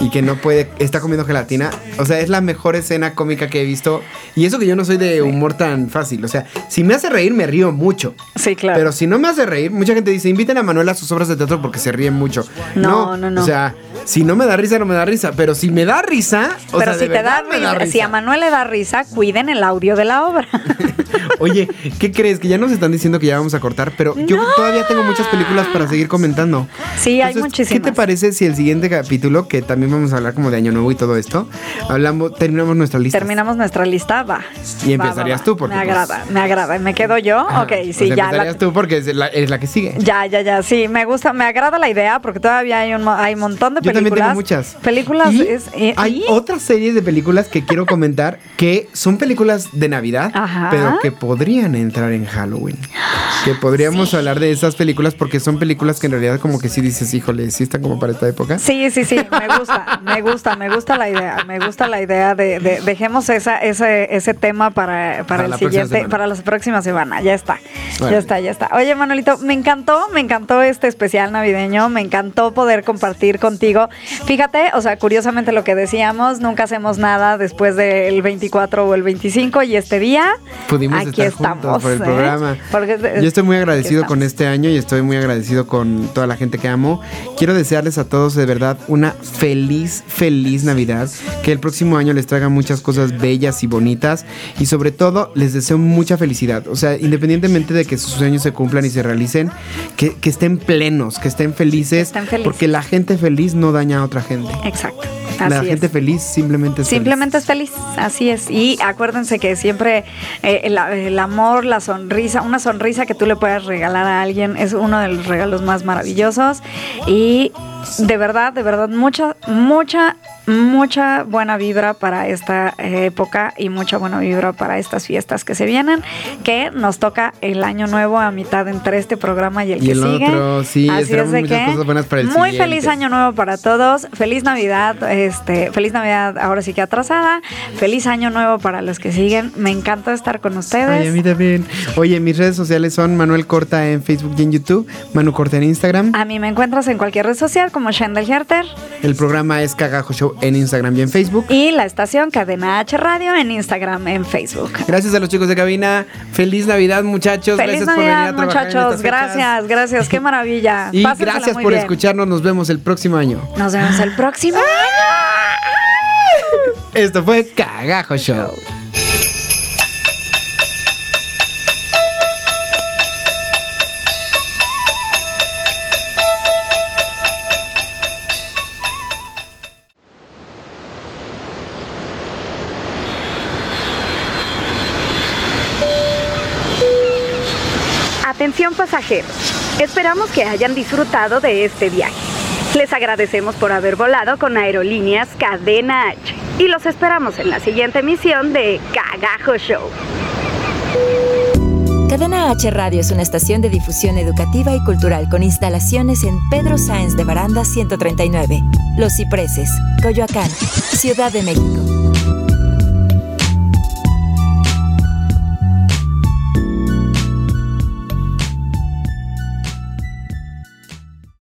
Y que no puede, está comiendo gelatina. O sea, es la mejor escena cómica que he visto. Y eso que yo no soy de humor tan fácil. O sea, si me hace reír, me río mucho. Sí, claro. Pero si no me hace reír, mucha gente dice, inviten a Manuel a sus obras de teatro porque se ríen mucho. No, no, no. O sea, si no me da risa, no me da risa. Pero si me da risa, o Pero sea, si te da, me da risa, si a. Manuel le da risa, cuiden el audio de la obra. (laughs) Oye, ¿qué crees? Que ya nos están diciendo que ya vamos a cortar, pero yo todavía tengo muchas películas para seguir comentando. Sí, hay muchísimas. ¿Qué te parece si el siguiente capítulo, que también vamos a hablar como de Año Nuevo y todo esto, hablamos, terminamos nuestra lista? Terminamos nuestra lista, va. Y Va, empezarías va, va. tú, porque, Me pues- agrada, me agrada. ¿Me quedo yo? Ajá, ok, pues sí, ya. la- empezarías tú porque es la, es la que sigue. Ya, ya, ya, sí, me gusta, me agrada la idea porque todavía hay un hay un montón de Yo también tengo muchas. Películas Y es y- hay y- otras series de películas que quiero comentar que son películas de Navidad, Ajá. pero que podrían entrar en Halloween. Que podríamos hablar de esas películas porque son películas que en realidad como que sí dices, híjole, sí están como para esta época. Sí, sí, sí, me gusta, me gusta, me gusta la idea, me gusta la idea de, de- dejemos esa, ese, ese tema para, para, Para el siguiente, para la próxima semana, ya está, Vale. ya está, ya está. Oye, Manuelito, me encantó, me encantó este especial navideño, me encantó poder compartir contigo. Fíjate, o sea, curiosamente lo que decíamos, nunca hacemos nada después del 24 o el 25 y este día Pudimos aquí estar estamos juntos por el ¿eh? programa. Porque, Yo estoy muy agradecido con este año y estoy muy agradecido con toda la gente que amo. Quiero desearles a todos de verdad una feliz, feliz Navidad. Que el próximo año les traiga muchas cosas bellas y bonitas. Y sobre todo les deseo mucha felicidad. O sea, independientemente de que sus sueños se cumplan y se realicen, que, que estén plenos, que estén felices. estén felices. Porque la gente feliz no daña a otra gente. Exacto. la gente es. feliz simplemente es feliz. Simplemente es feliz, así es. Y acuérdense que siempre eh, el, el amor, la sonrisa, una sonrisa que tú le puedas regalar a alguien es uno de los regalos más maravillosos. Y de verdad, de verdad, mucha, mucha, mucha buena vibra para esta eh, época y mucha buena vibra para estas fiestas que se vienen, que nos toca el año nuevo a mitad entre este programa y el Y que el sigue. otro, sí, Así es de que cosas buenas para el muy siguiente. feliz año nuevo para todos. Feliz Navidad, este, feliz Navidad ahora sí que atrasada. Feliz año nuevo para los que siguen. Me encanta estar con ustedes. Ay, a mí también. Oye, mis redes sociales son Manuel Corta en Facebook y en YouTube, Manu Corta en Instagram. A mí me encuentras en cualquier red social como Shendel Herter El programa es Cagajo Show en Instagram y en Facebook. y la estación Cadena H Radio en Instagram, en Facebook. Gracias a los chicos de cabina. Feliz Navidad, muchachos. Feliz gracias por venir Navidad, a muchachos. fechas. Gracias, gracias. Qué (laughs) maravilla. Y Pásensela gracias por bien. escucharnos. Nos vemos el próximo año. Nos vemos el próximo (laughs) año. Esto fue Cagajo Show. Pasajeros, esperamos que hayan disfrutado de este viaje. Les agradecemos por haber volado con Aerolíneas Cadena H y los esperamos en la siguiente emisión de Cagajo Show. Cadena H Radio es una estación de difusión educativa y cultural con instalaciones en Pedro Sáenz de Baranda 139, Los Cipreses, Coyoacán, Ciudad de México.